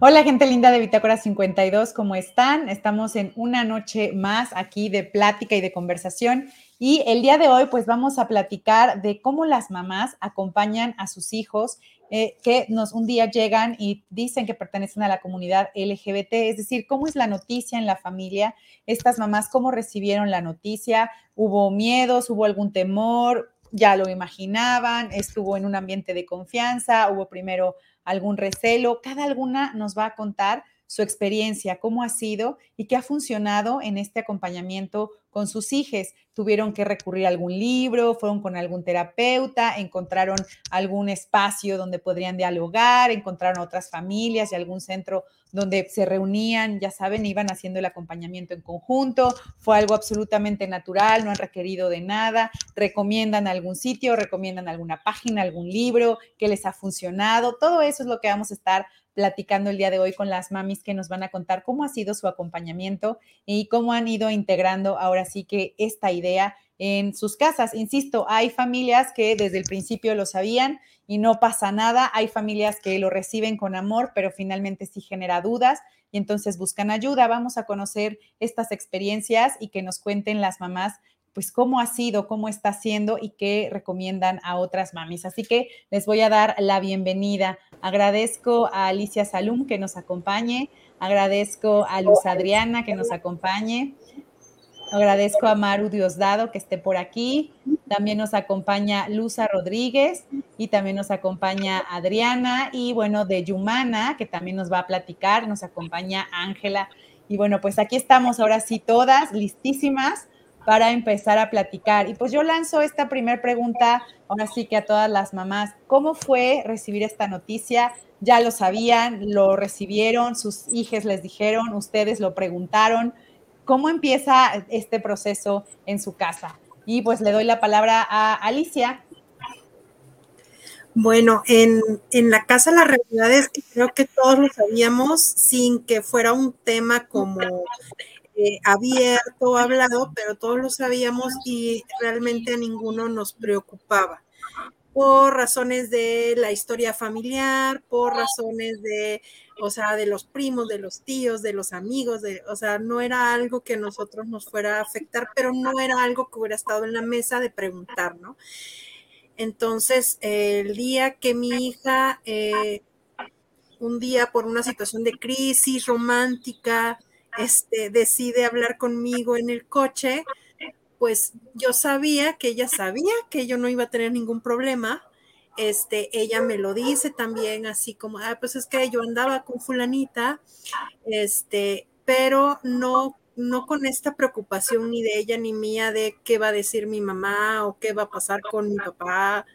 Hola gente linda de Bitácora 52, ¿cómo están? Estamos en una noche más aquí de plática y de conversación y el día de hoy pues vamos a platicar de cómo las mamás acompañan a sus hijos eh, que nos un día llegan y dicen que pertenecen a la comunidad LGBT, es decir, cómo es la noticia en la familia, estas mamás cómo recibieron la noticia, hubo miedos, hubo algún temor, ya lo imaginaban, estuvo en un ambiente de confianza, hubo primero algún recelo, cada alguna nos va a contar su experiencia, cómo ha sido y qué ha funcionado en este acompañamiento con sus hijos. Tuvieron que recurrir a algún libro, fueron con algún terapeuta, encontraron algún espacio donde podrían dialogar, encontraron otras familias y algún centro donde se reunían, ya saben, iban haciendo el acompañamiento en conjunto. Fue algo absolutamente natural, no han requerido de nada. Recomiendan algún sitio, recomiendan alguna página, algún libro que les ha funcionado. Todo eso es lo que vamos a estar platicando el día de hoy con las mamis que nos van a contar cómo ha sido su acompañamiento y cómo han ido integrando ahora sí que esta idea en sus casas. Insisto, hay familias que desde el principio lo sabían y no pasa nada. Hay familias que lo reciben con amor, pero finalmente sí genera dudas y entonces buscan ayuda. Vamos a conocer estas experiencias y que nos cuenten las mamás pues cómo ha sido, cómo está siendo y qué recomiendan a otras mamis. Así que les voy a dar la bienvenida. Agradezco a Alicia Salum que nos acompañe, agradezco a Luz Adriana que nos acompañe, agradezco a Maru Diosdado que esté por aquí, también nos acompaña Luza Rodríguez y también nos acompaña Adriana y bueno, de Yumana que también nos va a platicar, nos acompaña Ángela. Y bueno, pues aquí estamos ahora sí todas listísimas para empezar a platicar. Y pues yo lanzo esta primera pregunta, ahora sí que a todas las mamás, ¿cómo fue recibir esta noticia? Ya lo sabían, lo recibieron, sus hijas les dijeron, ustedes lo preguntaron. ¿Cómo empieza este proceso en su casa? Y pues le doy la palabra a Alicia. Bueno, en, en, la casa la realidad es que creo que todos lo sabíamos sin que fuera un tema como eh, abierto, hablado, pero todos lo sabíamos y realmente a ninguno nos preocupaba por razones de la historia familiar, por razones de, o sea, de los primos, de los tíos, de los amigos, de, o sea, no era algo que a nosotros nos fuera a afectar, pero no era algo que hubiera estado en la mesa de preguntar, ¿no? Entonces, el día que mi hija, eh, un día por una situación de crisis romántica, este, decide hablar conmigo en el coche, pues yo sabía que ella sabía que yo no iba a tener ningún problema. Este, ella me lo dice también así como, ah, pues es que yo andaba con fulanita, este, pero no, no con esta preocupación ni de ella ni mía de qué va a decir mi mamá o qué va a pasar con mi papá,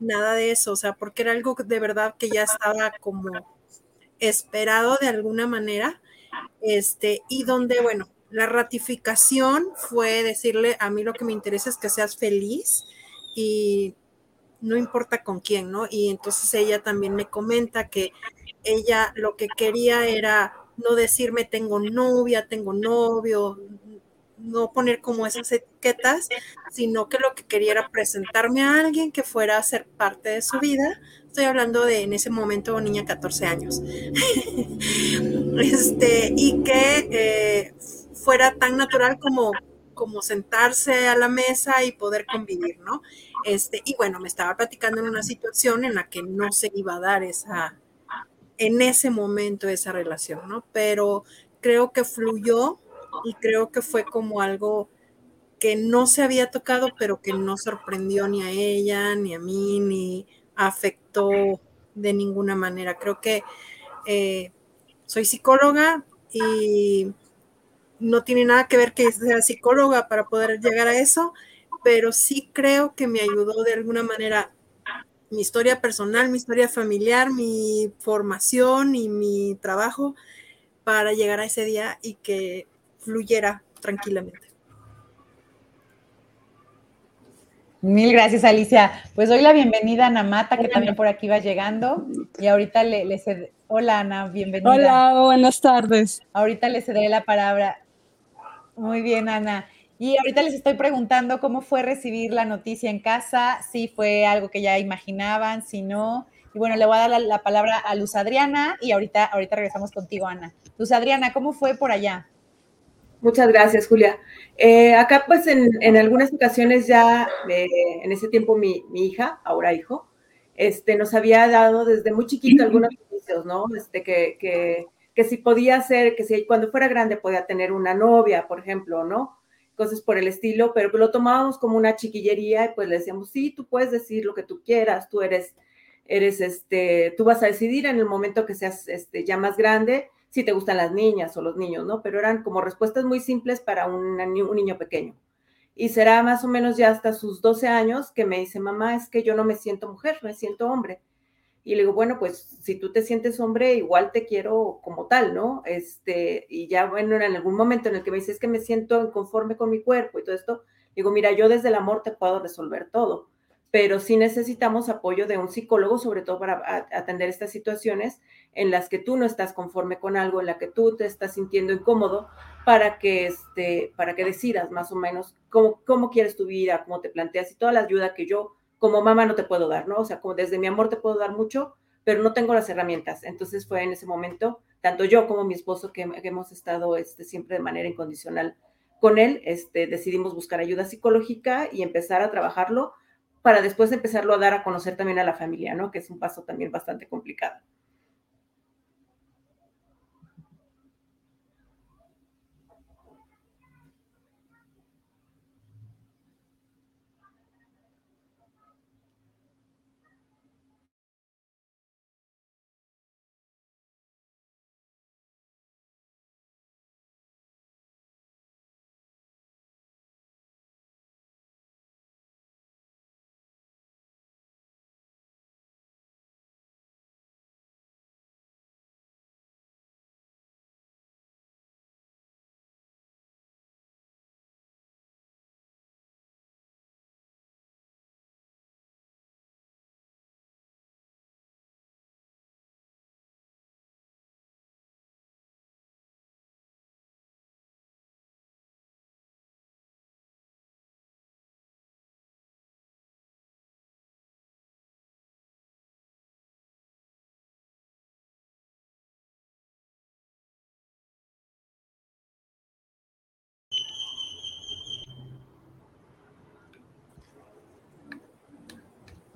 nada de eso, o sea, porque era algo de verdad que ya estaba como esperado de alguna manera este, y donde, bueno, la ratificación fue decirle, a mí lo que me interesa es que seas feliz y no importa con quién, ¿no? Y entonces ella también me comenta que ella lo que quería era no decirme tengo novia, tengo novio, no poner como esas etiquetas, sino que lo que quería era presentarme a alguien que fuera a ser parte de su vida. Estoy hablando de en ese momento niña 14 años. este, y que eh, fuera tan natural como, como sentarse a la mesa y poder convivir, ¿no? Este, y bueno, me estaba platicando en una situación en la que no se iba a dar esa, en ese momento esa relación, ¿no? Pero creo que fluyó y creo que fue como algo que no se había tocado, pero que no sorprendió ni a ella, ni a mí, ni afectó de ninguna manera. Creo que eh, soy psicóloga y no tiene nada que ver que sea psicóloga para poder llegar a eso, pero sí creo que me ayudó de alguna manera mi historia personal, mi historia familiar, mi formación y mi trabajo para llegar a ese día y que fluyera tranquilamente. Mil gracias, Alicia. Pues doy la bienvenida a Ana Mata, que también por aquí va llegando. Y ahorita le, le ced... Hola, Ana, bienvenida. Hola, buenas tardes. Ahorita le cederé la palabra. Muy bien, Ana. Y ahorita les estoy preguntando cómo fue recibir la noticia en casa, si fue algo que ya imaginaban, si no, Y bueno, le voy a dar la, palabra a Luz Adriana y ahorita, ahorita regresamos contigo, Ana. Luz Adriana, ¿cómo fue por allá? Muchas gracias, Julia. Eh, acá, pues, en, algunas ocasiones ya, eh, en ese tiempo, mi, hija, ahora hijo, este, nos había dado desde muy chiquito algunos servicios, ¿no? Este, que, que, que si podía ser, que si cuando fuera grande podía tener una novia, por ejemplo, ¿no? Cosas por el estilo, pero lo tomábamos como una chiquillería y pues le decíamos, sí, tú puedes decir lo que tú quieras, tú eres, eres, este, tú vas a decidir en el momento que seas, este, ya más grande si te gustan las niñas o los niños, ¿no? Pero eran como respuestas muy simples para un, niño pequeño. Y será más o menos ya hasta sus 12 años que me dice, mamá, es que yo no me siento mujer, me siento hombre. Y le digo, bueno, pues si tú te sientes hombre, igual te quiero como tal, ¿no? Este, y ya, bueno, en algún momento en el que me dice, es que me siento inconforme con mi cuerpo y todo esto, digo, mira, yo desde el amor te puedo resolver todo pero sí necesitamos apoyo de un psicólogo, sobre todo para atender estas situaciones en las que tú no estás conforme con algo, en la que tú te estás sintiendo incómodo, para que, este, para que decidas más o menos cómo, cómo quieres tu vida, cómo te planteas y toda la ayuda que yo como mamá no te puedo dar, ¿no? O sea, como desde mi amor te puedo dar mucho, pero no tengo las herramientas. Entonces fue en ese momento, tanto yo como mi esposo, que, hemos estado este, siempre de manera incondicional con él, este, decidimos buscar ayuda psicológica y empezar a trabajarlo para después empezarlo a dar a conocer también a la familia, ¿no? Que es un paso también bastante complicado.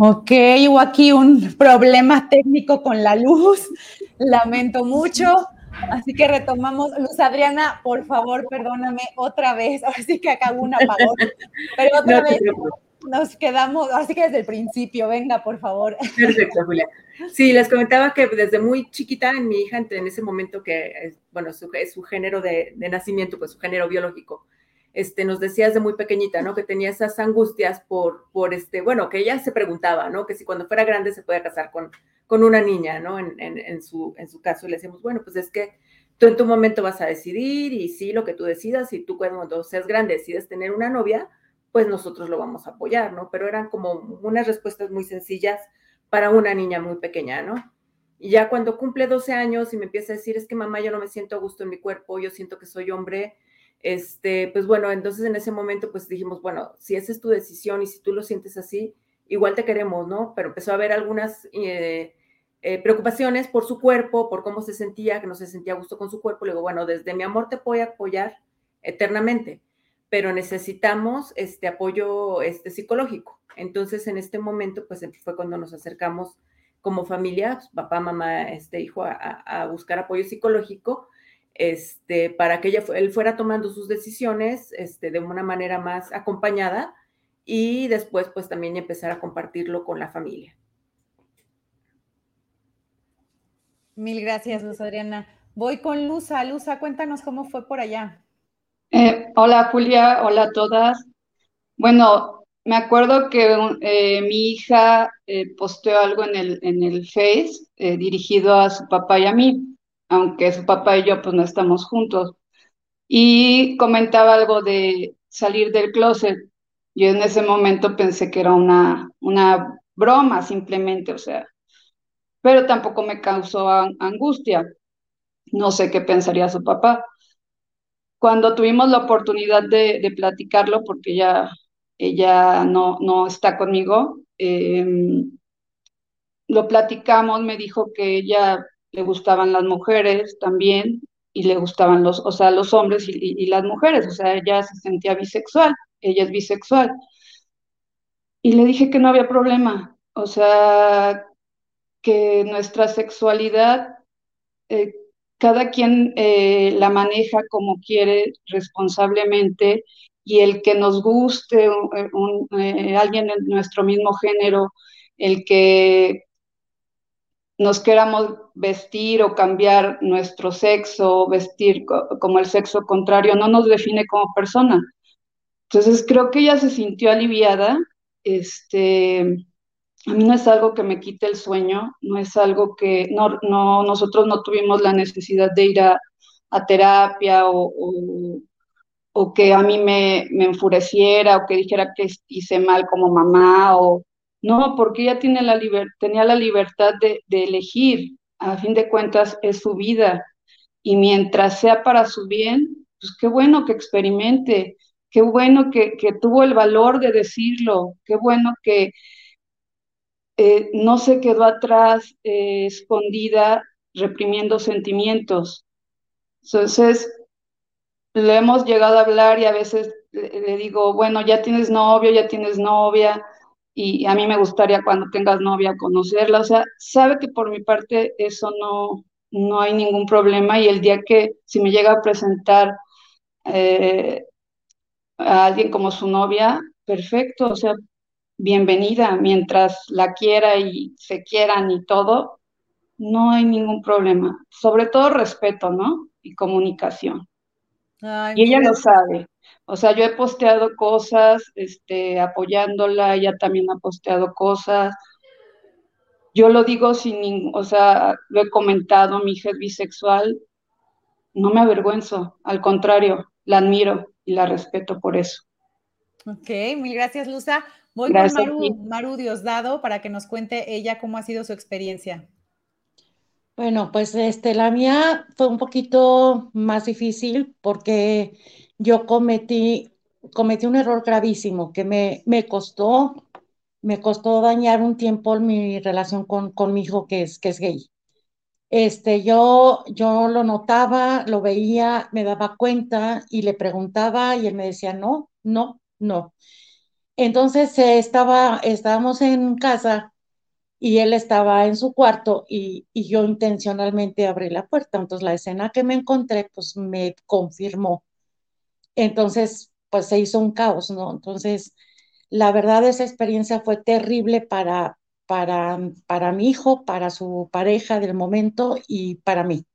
Ok, hubo aquí un problema técnico con la luz, lamento mucho. Así que retomamos. Luz Adriana, por favor, perdóname otra vez. Ahora sí que acá hubo un apagón. Pero otra vez nos quedamos, ahora sí que desde el principio, venga, por favor. Perfecto, Julia. Sí, les comentaba que desde muy chiquita, en mi hija, en ese momento que, bueno, su, su género de, de nacimiento, pues su género biológico, este, nos decías de muy pequeñita, ¿no? Que tenía esas angustias por, por este, bueno, que ella se preguntaba, ¿no? Que si cuando fuera grande se podía casar con, con una niña, ¿no? En, en, su, en su caso, le decíamos, bueno, pues es que tú en tu momento vas a decidir y sí, lo que tú decidas, y tú cuando seas grande decides tener una novia, pues nosotros lo vamos a apoyar, ¿no? Pero eran como unas respuestas muy sencillas para una niña muy pequeña, ¿no? Y ya cuando cumple 12 años y me empieza a decir, es que mamá, yo no me siento a gusto en mi cuerpo, yo siento que soy hombre, este, pues bueno, entonces en ese momento pues dijimos, bueno, si esa es tu decisión y si tú lo sientes así, igual te queremos, ¿no? Pero empezó a haber algunas eh, eh, preocupaciones por su cuerpo, por cómo se sentía, que no se sentía a gusto con su cuerpo. Le digo, bueno, desde mi amor te voy a apoyar eternamente, pero necesitamos este apoyo este, psicológico. Entonces en este momento pues fue cuando nos acercamos como familia, pues, papá, mamá, este hijo, a buscar apoyo psicológico este, para que ella, él fuera tomando sus decisiones este, de una manera más acompañada y después pues también empezar a compartirlo con la familia. Mil gracias, Luz Adriana. Voy con Luza. Luza, cuéntanos cómo fue por allá. Eh, hola Julia, hola a todas. Bueno, me acuerdo que eh, mi hija eh, posteó algo en el, en el Face dirigido a su papá y a mí aunque su papá y yo pues no estamos juntos. Y comentaba algo de salir del closet. Yo en ese momento pensé que era una, una broma simplemente, o sea, pero tampoco me causó angustia. No sé qué pensaría su papá. Cuando tuvimos la oportunidad de, de platicarlo, porque ella, ella no, no está conmigo, em, lo platicamos, me dijo que ella le gustaban las mujeres también y le gustaban los, o sea, los hombres y, las mujeres, o sea, ella se sentía bisexual, ella es bisexual. Y le dije que no había problema, o sea, que nuestra sexualidad, eh, cada quien eh, la maneja como quiere responsablemente y el que nos guste eh, alguien de nuestro mismo género, el que nos queramos vestir o cambiar nuestro sexo, vestir como el sexo contrario, no nos define como persona. Entonces creo que ella se sintió aliviada. Este, a mí no es algo que me quite el sueño, no es algo que no, no nosotros no tuvimos la necesidad de ir a, terapia o, o, que a mí me, me enfureciera o que dijera que hice mal como mamá o no, porque ella tenía la libertad de, elegir. A fin de cuentas, es su vida. Y mientras sea para su bien, pues qué bueno que experimente, qué bueno que, tuvo el valor de decirlo, qué bueno que eh, no se quedó atrás eh, escondida reprimiendo sentimientos. Entonces, le hemos llegado a hablar y a veces le digo, bueno, ya tienes novio, ya tienes novia, y a mí me gustaría cuando tengas novia conocerla, o sea, sabe que por mi parte eso no, no hay ningún problema y el día que si me llega a presentar eh, a alguien como su novia, perfecto, o sea, bienvenida, mientras la quiera y se quieran y todo, no hay ningún problema, sobre todo respeto, ¿no? Y comunicación. y ella lo sabe. O sea, yo he posteado cosas, este, apoyándola, ella también ha posteado cosas. Yo lo digo sin ningún, o sea, lo he comentado, mi hija es bisexual, no me avergüenzo, al contrario, la admiro y la respeto por eso. Ok, mil gracias, Luza. Voy con Maru, Maru Diosdado para que nos cuente ella cómo ha sido su experiencia. Bueno, pues este, la mía fue un poquito más difícil porque yo cometí, cometí un error gravísimo que me, me costó, me costó dañar un tiempo mi relación con, con mi hijo que es, que es gay. Este, yo, yo lo notaba, lo veía, me daba cuenta y le preguntaba y él me decía, no, no, no. Entonces eh, estaba, estábamos en casa y él estaba en su cuarto y, y, yo intencionalmente abrí la puerta. Entonces la escena que me encontré pues me confirmó entonces, pues se hizo un caos, ¿no? Entonces, la verdad, esa experiencia fue terrible para, para, para mi hijo, para su pareja del momento y para mí.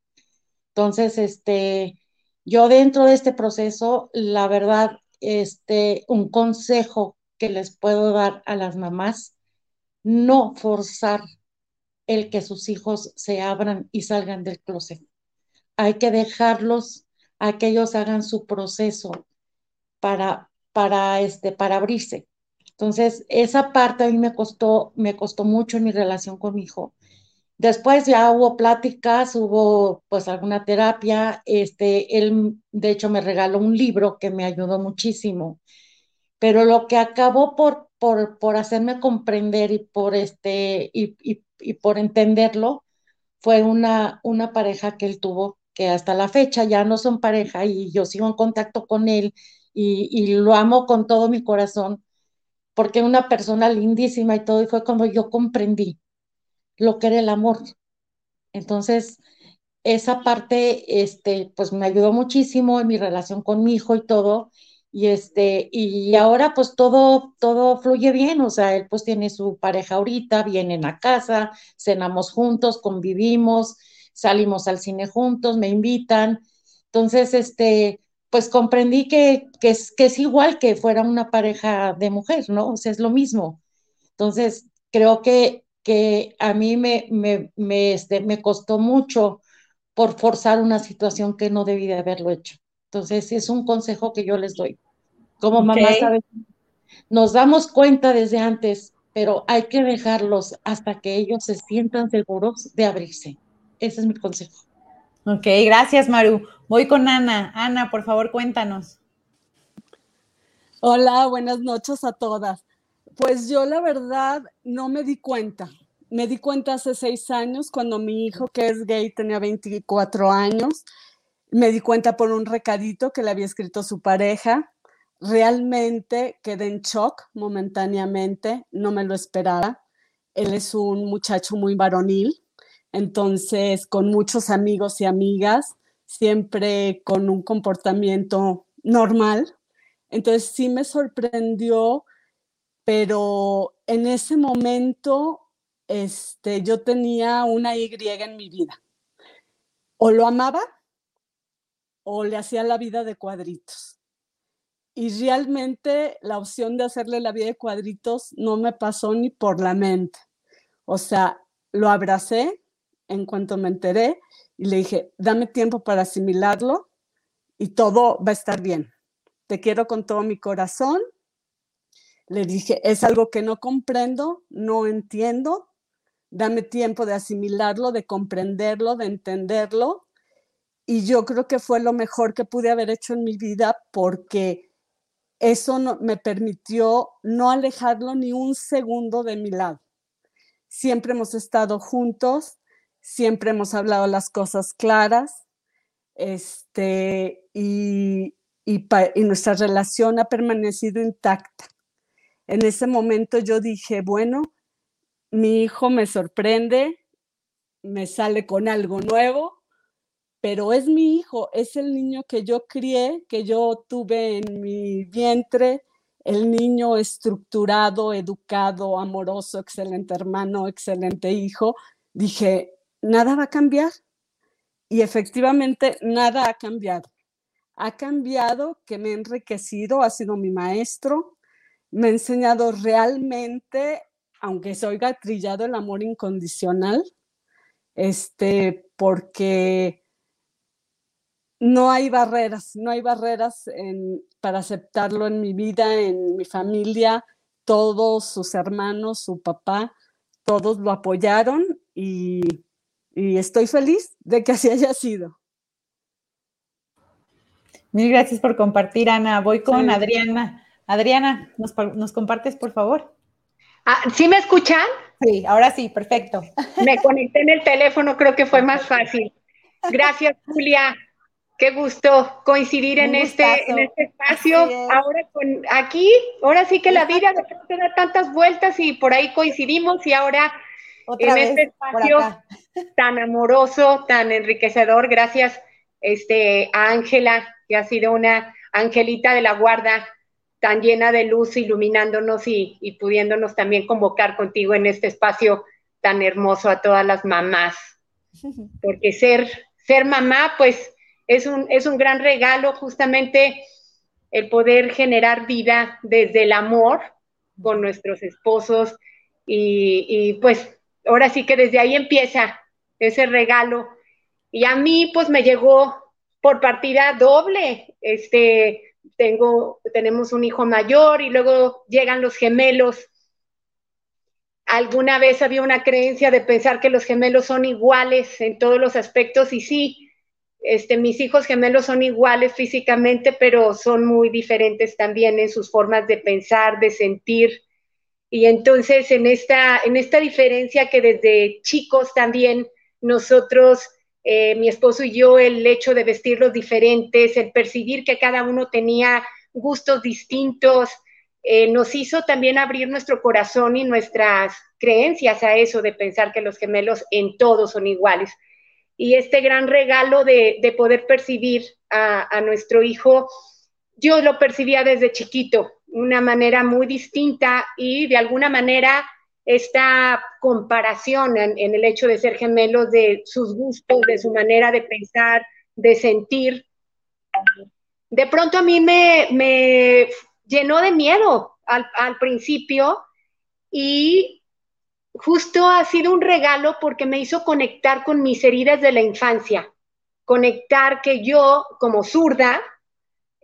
Entonces, este, yo dentro de este proceso, la verdad, este, un consejo que les puedo dar a las mamás, no forzar el que sus hijos se abran y salgan del closet. Hay que dejarlos a que ellos hagan su proceso para, para, este, para abrirse. Entonces, esa parte a mí me costó, me costó mucho en mi relación con mi hijo. Después ya hubo pláticas, hubo pues alguna terapia. Este, él, de hecho, me regaló un libro que me ayudó muchísimo. Pero lo que acabó por, por, por hacerme comprender y por, este, y, y, y por entenderlo fue una, una pareja que él tuvo que hasta la fecha ya no son pareja y yo sigo en contacto con él y, lo amo con todo mi corazón, porque una persona lindísima y todo, y fue cuando yo comprendí lo que era el amor. Entonces, esa parte, este, pues me ayudó muchísimo en mi relación con mi hijo y todo, y este, y ahora pues todo, todo fluye bien, o sea, él pues tiene su pareja ahorita, vienen a casa, cenamos juntos, convivimos, salimos al cine juntos, me invitan. Entonces, este, pues comprendí que, que, es, que es igual que fuera una pareja de mujer, ¿no? O sea, es lo mismo. Entonces, creo que, que a mí me, me, me, este, me costó mucho por forzar una situación que no debí de haberlo hecho. Entonces, es un consejo que yo les doy. Como mamá, ¿sabes? Nos damos cuenta desde antes, pero hay que dejarlos hasta que ellos se sientan seguros de abrirse. Ese es mi consejo. Ok, gracias Maru. Voy con Ana. Ana, por favor, cuéntanos. Hola, buenas noches a todas. Pues yo la verdad no me di cuenta. me di cuenta hace seis años cuando mi hijo, que es gay, tenía 24 años. Me di cuenta por un recadito que le había escrito su pareja. Realmente quedé en shock momentáneamente, no me lo esperaba. Él es un muchacho muy varonil, entonces con muchos amigos y amigas, siempre con un comportamiento normal. Entonces sí me sorprendió, pero en ese momento este, yo tenía una Y en mi vida. O lo amaba o le hacía la vida de cuadritos. Y realmente la opción de hacerle la vida de cuadritos no me pasó ni por la mente. O sea, lo abracé en cuanto me enteré y le dije, dame tiempo para asimilarlo y todo va a estar bien. Te quiero con todo mi corazón. Le dije, es algo que no comprendo, no entiendo, dame tiempo de asimilarlo, de comprenderlo, de entenderlo. Y yo creo que fue lo mejor que pude haber hecho en mi vida porque eso me permitió no alejarlo ni un segundo de mi lado. Siempre hemos estado juntos, siempre hemos hablado las cosas claras, este, y, y nuestra relación ha permanecido intacta. En ese momento yo dije, bueno, mi hijo me sorprende, me sale con algo nuevo, pero es mi hijo, es el niño que yo crié, que yo tuve en mi vientre, el niño estructurado, educado, amoroso, excelente hermano, excelente hijo. Dije, nada va a cambiar. Y efectivamente, nada ha cambiado. Ha cambiado que me ha enriquecido, ha sido mi maestro, me ha enseñado realmente aunque se oiga trillado el amor incondicional, este, porque no hay barreras, no hay barreras para aceptarlo en mi vida, en mi familia, todos sus hermanos, su papá, todos lo apoyaron y, estoy feliz de que así haya sido. Mil gracias por compartir, Ana. Voy con Adriana. Adriana, ¿nos compartes, por favor? Ah, ¿Sí me escuchan? Sí, ahora sí, perfecto. Me conecté en el teléfono, creo que fue más fácil. Gracias, Julia. Qué gusto coincidir en este, en este espacio. Ahora con aquí, ahora sí que la vida de da tantas vueltas y por ahí coincidimos y ahora en este espacio tan amoroso, tan enriquecedor. Gracias este, a Ángela, que ha sido una angelita de la guarda tan llena de luz, iluminándonos y, pudiéndonos también convocar contigo en este espacio tan hermoso a todas las mamás. Porque ser, ser mamá, pues es un, es un gran regalo justamente el poder generar vida desde el amor con nuestros esposos y, y, pues ahora sí que desde ahí empieza ese regalo. Y a mí pues me llegó por partida doble, este, tengo, tenemos un hijo mayor y luego llegan los gemelos. Alguna vez había una creencia de pensar que los gemelos son iguales en todos los aspectos y sí, este, mis hijos gemelos son iguales físicamente, pero son muy diferentes también en sus formas de pensar, de sentir. Y entonces en esta, en esta diferencia que desde chicos también nosotros eh, mi esposo y yo, el hecho de vestirlos diferentes, el percibir que cada uno tenía gustos distintos, eh, nos hizo también abrir nuestro corazón y nuestras creencias a eso de pensar que los gemelos en todos son iguales. Y este gran regalo de, poder percibir a nuestro hijo, yo lo percibía desde chiquito, una manera muy distinta y de alguna manera esta comparación en, el hecho de ser gemelos, de sus gustos, de su manera de pensar, de sentir. De pronto a mí me, llenó de miedo al, al principio y justo ha sido un regalo porque me hizo conectar con mis heridas de la infancia, conectar que yo como zurda,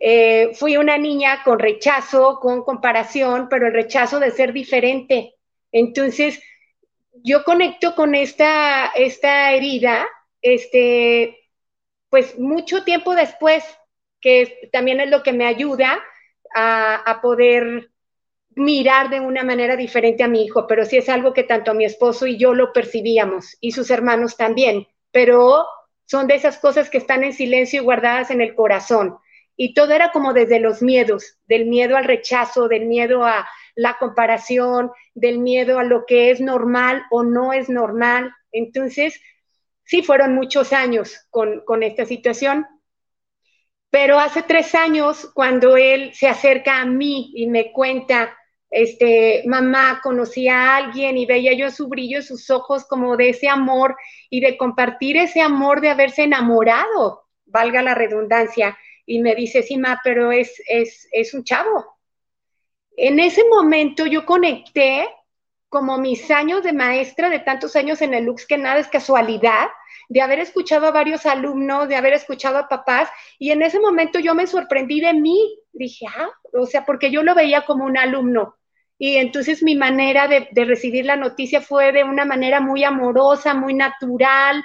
eh, fui una niña con rechazo, con comparación, pero el rechazo de ser diferente, entonces, yo conecto con esta, esta herida, este, pues mucho tiempo después, que también es lo que me ayuda a, poder mirar de una manera diferente a mi hijo, pero sí es algo que tanto mi esposo y yo lo percibíamos y sus hermanos también, pero son de esas cosas que están en silencio y guardadas en el corazón. Y todo era como desde los miedos, del miedo al rechazo, del miedo a la comparación, del miedo a lo que es normal o no es normal. Entonces, sí fueron muchos años con, con esta situación. Pero hace tres años, cuando él se acerca a mí y me cuenta este, mamá, conocía a alguien y veía yo su brillo sus ojos como de ese amor y de compartir ese amor de haberse enamorado, valga la redundancia. Y me dice, sí, ma, pero es, es, es un chavo. En ese momento yo conecté como mis años de maestra, de tantos años en el Lux, que nada es casualidad, de haber escuchado a varios alumnos, de haber escuchado a papás, y en ese momento yo me sorprendí de mí. Dije, ah, o sea, porque yo lo veía como un alumno. Y entonces mi manera de, recibir la noticia fue de una manera muy amorosa, muy natural,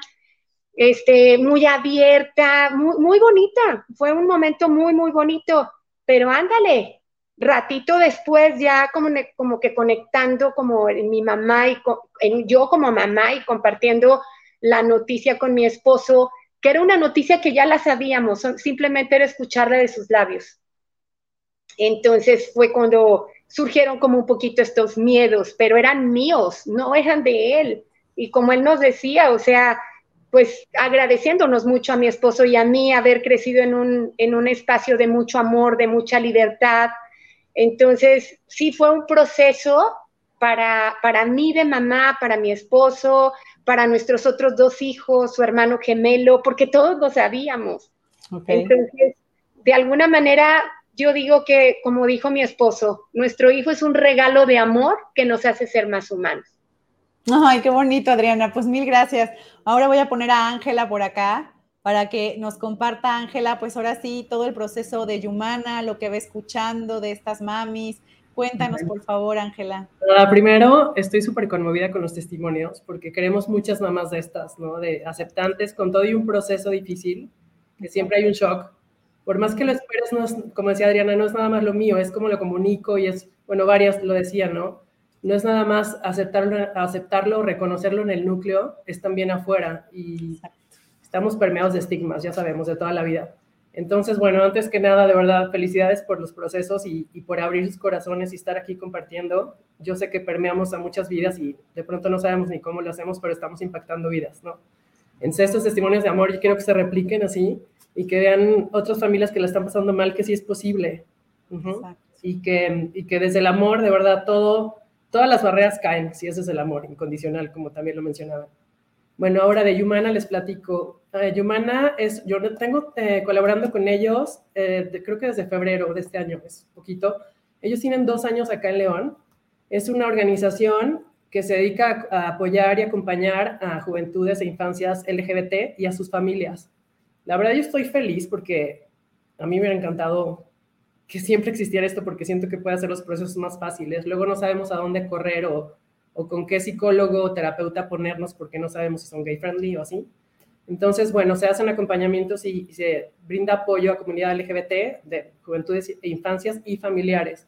este, muy abierta, muy, bonita. Fue un momento muy, muy bonito. Pero ándale, ratito después ya como, como que conectando como mi mamá y yo como mamá y compartiendo la noticia con mi esposo, que era una noticia que ya la sabíamos, simplemente era escucharla de sus labios. Entonces fue cuando surgieron como un poquito estos miedos, pero eran míos, no eran de él. Y como él nos decía, o sea, pues agradeciéndonos mucho a mi esposo y a mí haber crecido en un, en un espacio de mucho amor, de mucha libertad. Entonces, sí fue un proceso para, para mí de mamá, para mi esposo, para nuestros otros dos hijos, su hermano gemelo, porque todos lo sabíamos. Entonces, de alguna manera yo digo que, como dijo mi esposo, nuestro hijo es un regalo de amor que nos hace ser más humanos. Ay, qué bonito, Adriana. Pues mil gracias. Ahora voy a poner a Ángela por acá para que nos comparta, Ángela, pues ahora sí, todo el proceso de Yumana, lo que va escuchando de estas mamis. Cuéntanos, por favor, Ángela. primero, estoy súper conmovida con los testimonios porque queremos muchas mamás de estas, ¿no? De aceptantes con todo y un proceso difícil, que siempre hay un shock, por más que lo esperes, no como decía Adriana, no es nada más lo mío, es como lo comunico y es, bueno, varias lo decían, ¿no? No es nada más aceptarlo, aceptarlo, reconocerlo en el núcleo, es también afuera y estamos permeados de estigmas, ya sabemos, de toda la vida. Entonces, bueno, antes que nada, de verdad, felicidades por los procesos y, y, por abrir sus corazones y estar aquí compartiendo. Yo sé que permeamos a muchas vidas y de pronto no sabemos ni cómo lo hacemos, pero estamos impactando vidas, ¿no? En estos testimonios de amor, yo quiero que se repliquen así y que vean otras familias que la están pasando mal, que sí es posible. y, que, y que desde el amor, de verdad, todo, todas las barreras caen, si ese es el amor incondicional, como también lo mencionaban. Bueno, ahora de Yumana les platico. Uh, Yumana es, yo tengo eh, colaborando con ellos, eh, creo que desde febrero de este año, es poquito. Ellos tienen dos años acá en León. Es una organización que se dedica a apoyar y acompañar a juventudes e infancias LGBT y a sus familias. La verdad yo estoy feliz porque a mí me hubiera encantado que siempre existiera esto porque siento que puede hacer los procesos más fáciles. Luego no sabemos a dónde correr o, con qué psicólogo o terapeuta ponernos porque no sabemos si son gay friendly o así. Entonces, bueno, se hacen acompañamientos y, se brinda apoyo a comunidad LGBT, de juventudes e infancias y familiares.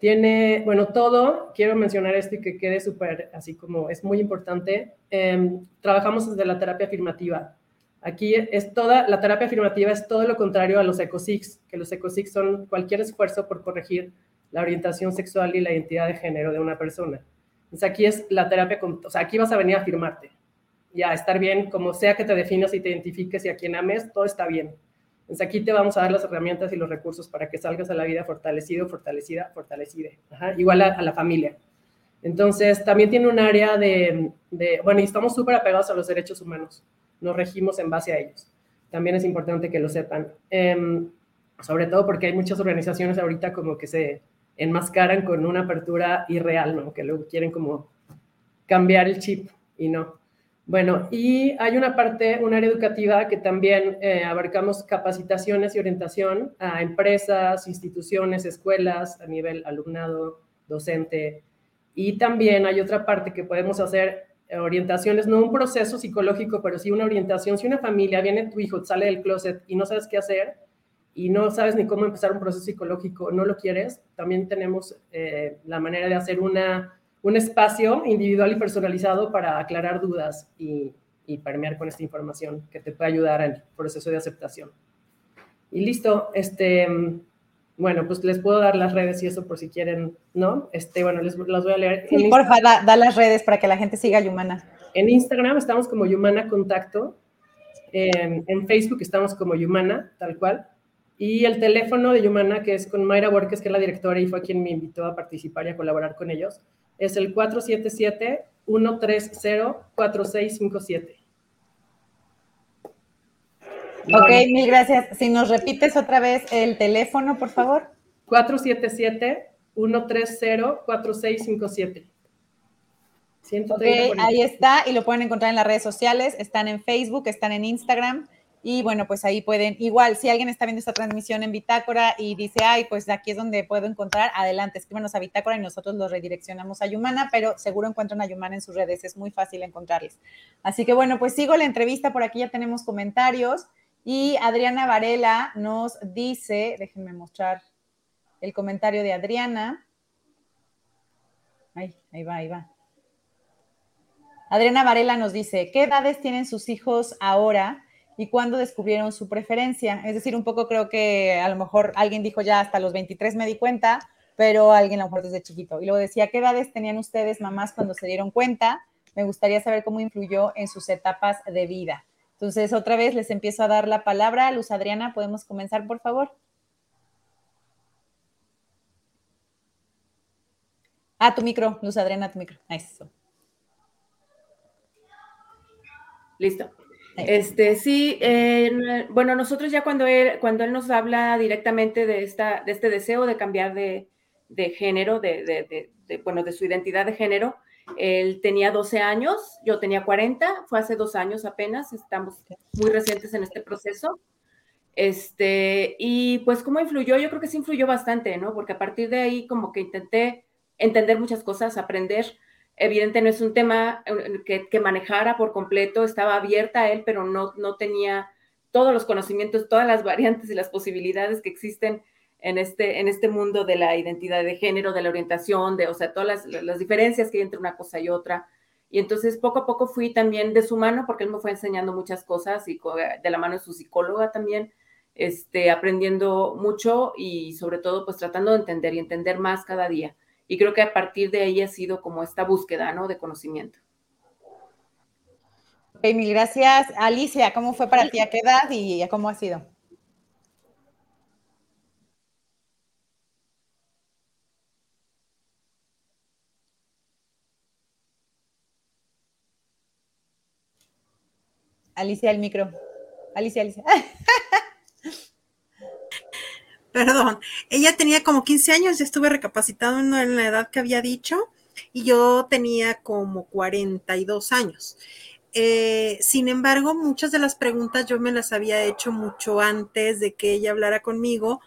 Tiene, bueno, todo, quiero mencionar esto y que quede súper, así como es muy importante, em, trabajamos desde la terapia afirmativa. Aquí es toda, la terapia afirmativa es todo lo contrario a los ECOSIX, que los ECOSIX son cualquier esfuerzo por corregir la orientación sexual y la identidad de género de una persona. Entonces aquí es la terapia, o sea, aquí vas a venir a afirmarte y a estar bien, como sea que te definas y te identifiques y a quien ames, todo está bien. Entonces aquí te vamos a dar las herramientas y los recursos para que salgas a la vida fortalecido, fortalecida, fortalecida. Igual a, la familia. Entonces también tiene un área de, de bueno, y estamos súper apegados a los derechos humanos nos regimos en base a ellos. También es importante que lo sepan. Em, sobre todo porque hay muchas organizaciones ahorita como que se enmascaran con una apertura irreal, ¿no? Que luego quieren como cambiar el chip y no. Bueno, y hay una parte, un área educativa que también eh, abarcamos capacitaciones y orientación a empresas, instituciones, escuelas, a nivel alumnado, docente. Y también hay otra parte que podemos hacer orientaciones, no un proceso psicológico, pero sí una orientación. Si una familia viene tu hijo, sale del closet y no sabes qué hacer y no sabes ni cómo empezar un proceso psicológico, no lo quieres, también tenemos eh, la manera de hacer una, un espacio individual y personalizado para aclarar dudas y, y permear con esta información que te puede ayudar en el proceso de aceptación. Y listo, este, bueno, pues les puedo dar las redes y eso por si quieren, ¿no? Este, bueno, les las voy a leer. Sí, porfa, da, da, las redes para que la gente siga a Yumana. En Instagram estamos como Yumana Contacto, en, en Facebook estamos como Yumana, tal cual, y el teléfono de Yumana, que es con Mayra Borges, que es la directora y fue quien me invitó a participar y a colaborar con ellos, es el 477-130-4657. Ok, mil gracias. Si nos repites otra vez el teléfono, por favor. 477-130-4657. Okay, ahí está y lo pueden encontrar en las redes sociales. Están en Facebook, están en Instagram y bueno, pues ahí pueden, igual, si alguien está viendo esta transmisión en Bitácora y dice, ay, pues aquí es donde puedo encontrar, adelante, escríbanos a Bitácora y nosotros los redireccionamos a Yumana, pero seguro encuentran a Yumana en sus redes, es muy fácil encontrarles. Así que bueno, pues sigo la entrevista, por aquí ya tenemos comentarios y Adriana Varela nos dice, déjenme mostrar el comentario de Adriana. Ay, ahí va, ahí va. Adriana Varela nos dice, ¿qué edades tienen sus hijos ahora? y cuándo descubrieron su preferencia. Es decir, un poco creo que a lo mejor alguien dijo ya hasta los 23 me di cuenta, pero alguien a lo mejor desde chiquito. Y luego decía, ¿qué edades tenían ustedes, mamás, cuando se dieron cuenta? Me gustaría saber cómo influyó en sus etapas de vida. Entonces, otra vez les empiezo a dar la palabra. Luz Adriana, ¿podemos comenzar, por favor? Ah, tu micro, Luz Adriana, tu micro. Eso. Listo. Este, sí, eh, bueno, nosotros ya cuando él, cuando él nos habla directamente de, esta, de este deseo de cambiar de, género, de, bueno, de su identidad de género, él tenía 12 años, yo tenía 40, fue hace dos años apenas, estamos muy recientes en este proceso. Este, y pues cómo influyó, yo creo que sí influyó bastante, ¿no? Porque a partir de ahí como que intenté entender muchas cosas, aprender Evidente no es un tema que, que, manejara por completo, estaba abierta a él, pero no, no tenía todos los conocimientos, todas las variantes y las posibilidades que existen en este, en este mundo de la identidad de género, de la orientación, de, o sea, todas las, las diferencias que hay entre una cosa y otra. Y entonces poco a poco fui también de su mano, porque él me fue enseñando muchas cosas y de la mano de su psicóloga también, este, aprendiendo mucho y sobre todo pues tratando de entender y entender más cada día. Y creo que a partir de ahí ha sido como esta búsqueda, ¿no? De conocimiento. Ok, mil gracias. Alicia, ¿cómo fue para ti? ¿A qué edad y cómo ha sido? Alicia, el micro. Alicia, Alicia. perdón, ella tenía como 15 años, ya estuve recapacitando en la edad que había dicho, y yo tenía como 42 años. Eh, sin embargo, muchas de las preguntas yo me las había hecho mucho antes de que ella hablara conmigo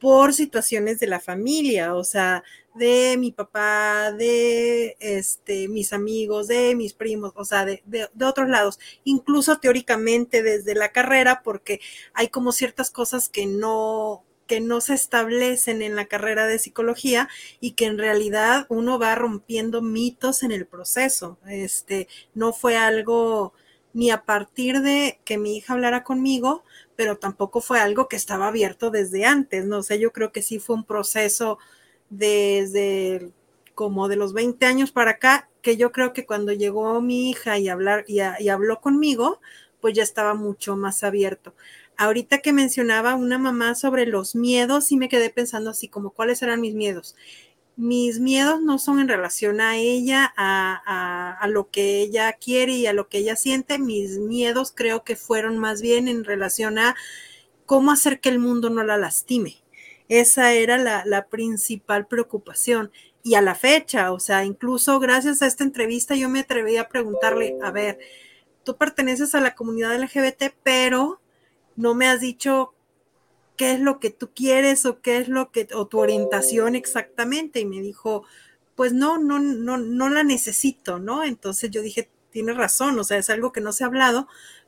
por situaciones de la familia, o sea, de mi papá, de este, mis amigos, de mis primos, o sea, de, de, otros lados, incluso teóricamente desde la carrera, porque hay como ciertas cosas que no, que no se establecen en la carrera de psicología y que en realidad uno va rompiendo mitos en el proceso. Este, no fue algo ni a partir de que mi hija hablara conmigo, pero tampoco fue algo que estaba abierto desde antes, no sé, yo creo que sí fue un proceso desde como de los 20 años para acá, que yo creo que cuando llegó mi hija y, hablar, y, y habló conmigo, pues ya estaba mucho más abierto ahorita que mencionaba una mamá sobre los miedos, sí me quedé pensando así como cuáles eran mis miedos. Mis miedos no son en relación a ella, a, a, lo que ella quiere y a lo que ella siente. Mis miedos creo que fueron más bien en relación a cómo hacer que el mundo no la lastime. Esa era la, la principal preocupación. Y a la fecha, o sea, incluso gracias a esta entrevista yo me atreví a preguntarle, a ver, tú perteneces a la comunidad LGBT, pero no me has dicho qué es lo que tú quieres o qué es lo que, o tu orientación exactamente. Y me dijo, pues no, no, no, no la necesito, ¿no? Entonces yo dije, tiene razón, o sea, es algo que no se ha hablado,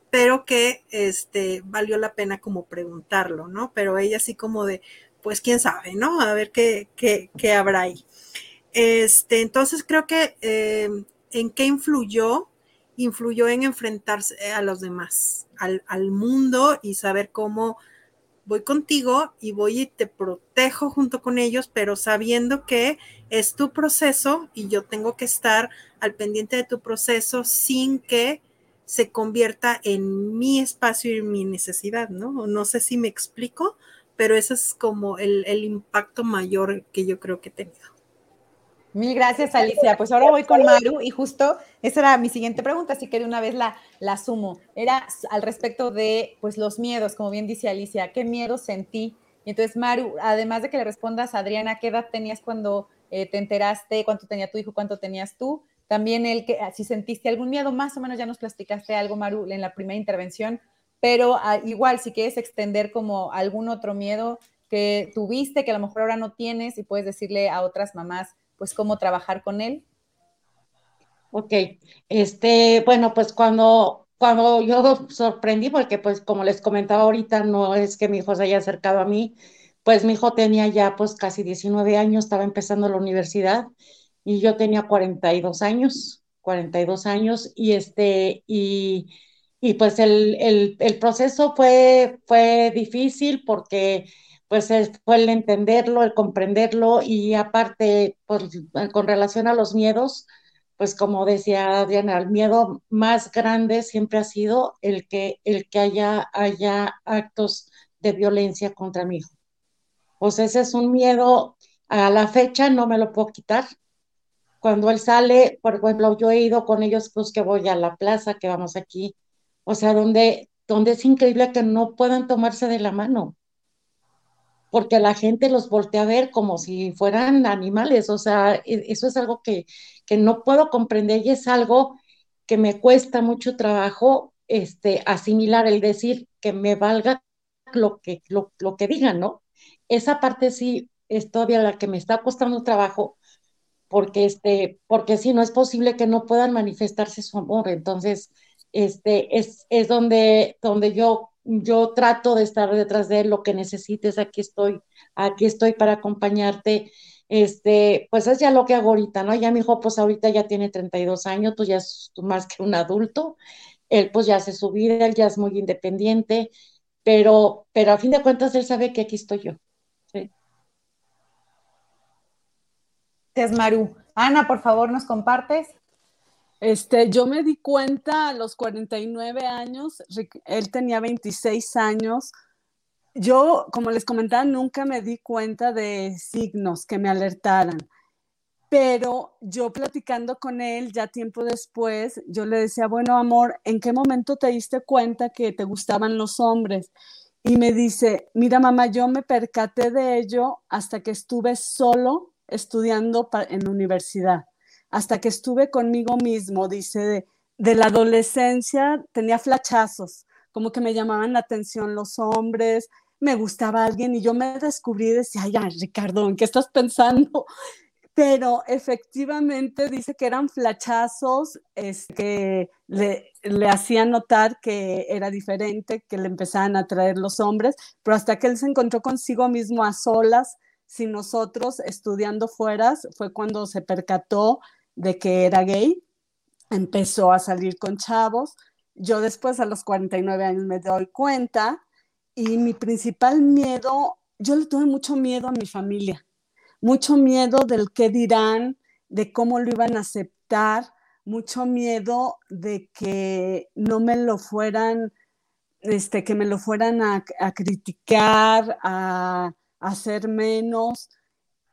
pero que este, valió la pena como preguntarlo, ¿no? Pero ella así como de, pues quién sabe, ¿no? A ver qué, qué, qué habrá ahí. Este, entonces creo que eh, en qué influyó, influyó en enfrentarse a los demás, al, al mundo y saber cómo voy contigo y voy y te protejo junto con ellos, pero sabiendo que es tu proceso y yo tengo que estar al pendiente de tu proceso sin que se convierta en mi espacio y mi necesidad, ¿no? No sé si me explico, pero ese es como el, el impacto mayor que yo creo que he tenido. Mil gracias, Alicia. Pues ahora voy con Maru y justo esa era mi siguiente pregunta, así que de una vez la, la sumo. Era al respecto de pues los miedos, como bien dice Alicia, ¿qué miedo sentí? Y entonces, Maru, además de que le respondas a Adriana, ¿qué edad tenías cuando eh, te enteraste? ¿Cuánto tenía tu hijo? ¿Cuánto tenías tú? También el que si sentiste algún miedo, más o menos ya nos platicaste algo, Maru, en la primera intervención, pero ah, igual si quieres extender como algún otro miedo que tuviste, que a lo mejor ahora no tienes y puedes decirle a otras mamás pues cómo trabajar con él. Ok, este, bueno, pues cuando, cuando yo sorprendí, porque pues como les comentaba ahorita, no es que mi hijo se haya acercado a mí, pues mi hijo tenía ya pues casi 19 años, estaba empezando la universidad y yo tenía 42 años, 42 años y este, y, y pues el, el, proceso fue, fue difícil porque pues fue el entenderlo, el comprenderlo y aparte, pues, con relación a los miedos, pues como decía Diana, el miedo más grande siempre ha sido el que, el que haya, haya actos de violencia contra mi hijo. Pues ese es un miedo, a la fecha no me lo puedo quitar. Cuando él sale, por ejemplo, yo he ido con ellos, pues que voy a la plaza, que vamos aquí, o sea, donde, donde es increíble que no puedan tomarse de la mano. Porque la gente los voltea a ver como si fueran animales, o sea, e, eso es algo que, que no puedo comprender y es algo que me cuesta mucho trabajo este, asimilar, el decir que me valga lo que, lo, lo que digan, ¿no? Esa parte sí es todavía la que me está costando trabajo, porque, este, porque sí, no es posible que no puedan manifestarse su amor, entonces, este, es, es donde, donde yo yo trato de estar detrás de él, lo que necesites, aquí estoy, aquí estoy para acompañarte. Este, pues es ya lo que hago ahorita, ¿no? Ya mi hijo, pues ahorita ya tiene 32 años, tú ya es más que un adulto, él pues ya hace su vida, él ya es muy independiente, pero, pero a fin de cuentas él sabe que aquí estoy yo. Gracias, Maru. Ana, por favor, ¿nos compartes? Este, yo me di cuenta a los 49 años, él tenía 26 años. Yo, como les comentaba, nunca me di cuenta de signos que me alertaran. Pero yo platicando con él ya tiempo después, yo le decía, bueno, amor, ¿en qué momento te diste cuenta que te gustaban los hombres? Y me dice, mira, mamá, yo me percaté de ello hasta que estuve solo estudiando en universidad hasta que estuve conmigo mismo, dice, de, la adolescencia tenía flachazos, como que me llamaban la atención los hombres, me gustaba alguien y yo me descubrí y decía, ay, Ricardo, ¿en qué estás pensando? Pero efectivamente dice que eran flachazos es, que le, le hacían notar que era diferente, que le empezaban a atraer los hombres, pero hasta que él se encontró consigo mismo a solas, sin nosotros estudiando fueras, fue cuando se percató de que era gay, empezó a salir con chavos. Yo después a los 49 años me doy cuenta y mi principal miedo, yo le tuve mucho miedo a mi familia, mucho miedo del qué dirán, de cómo lo iban a aceptar, mucho miedo de que no me lo fueran, este, que me lo fueran a, criticar, a, a hacer menos.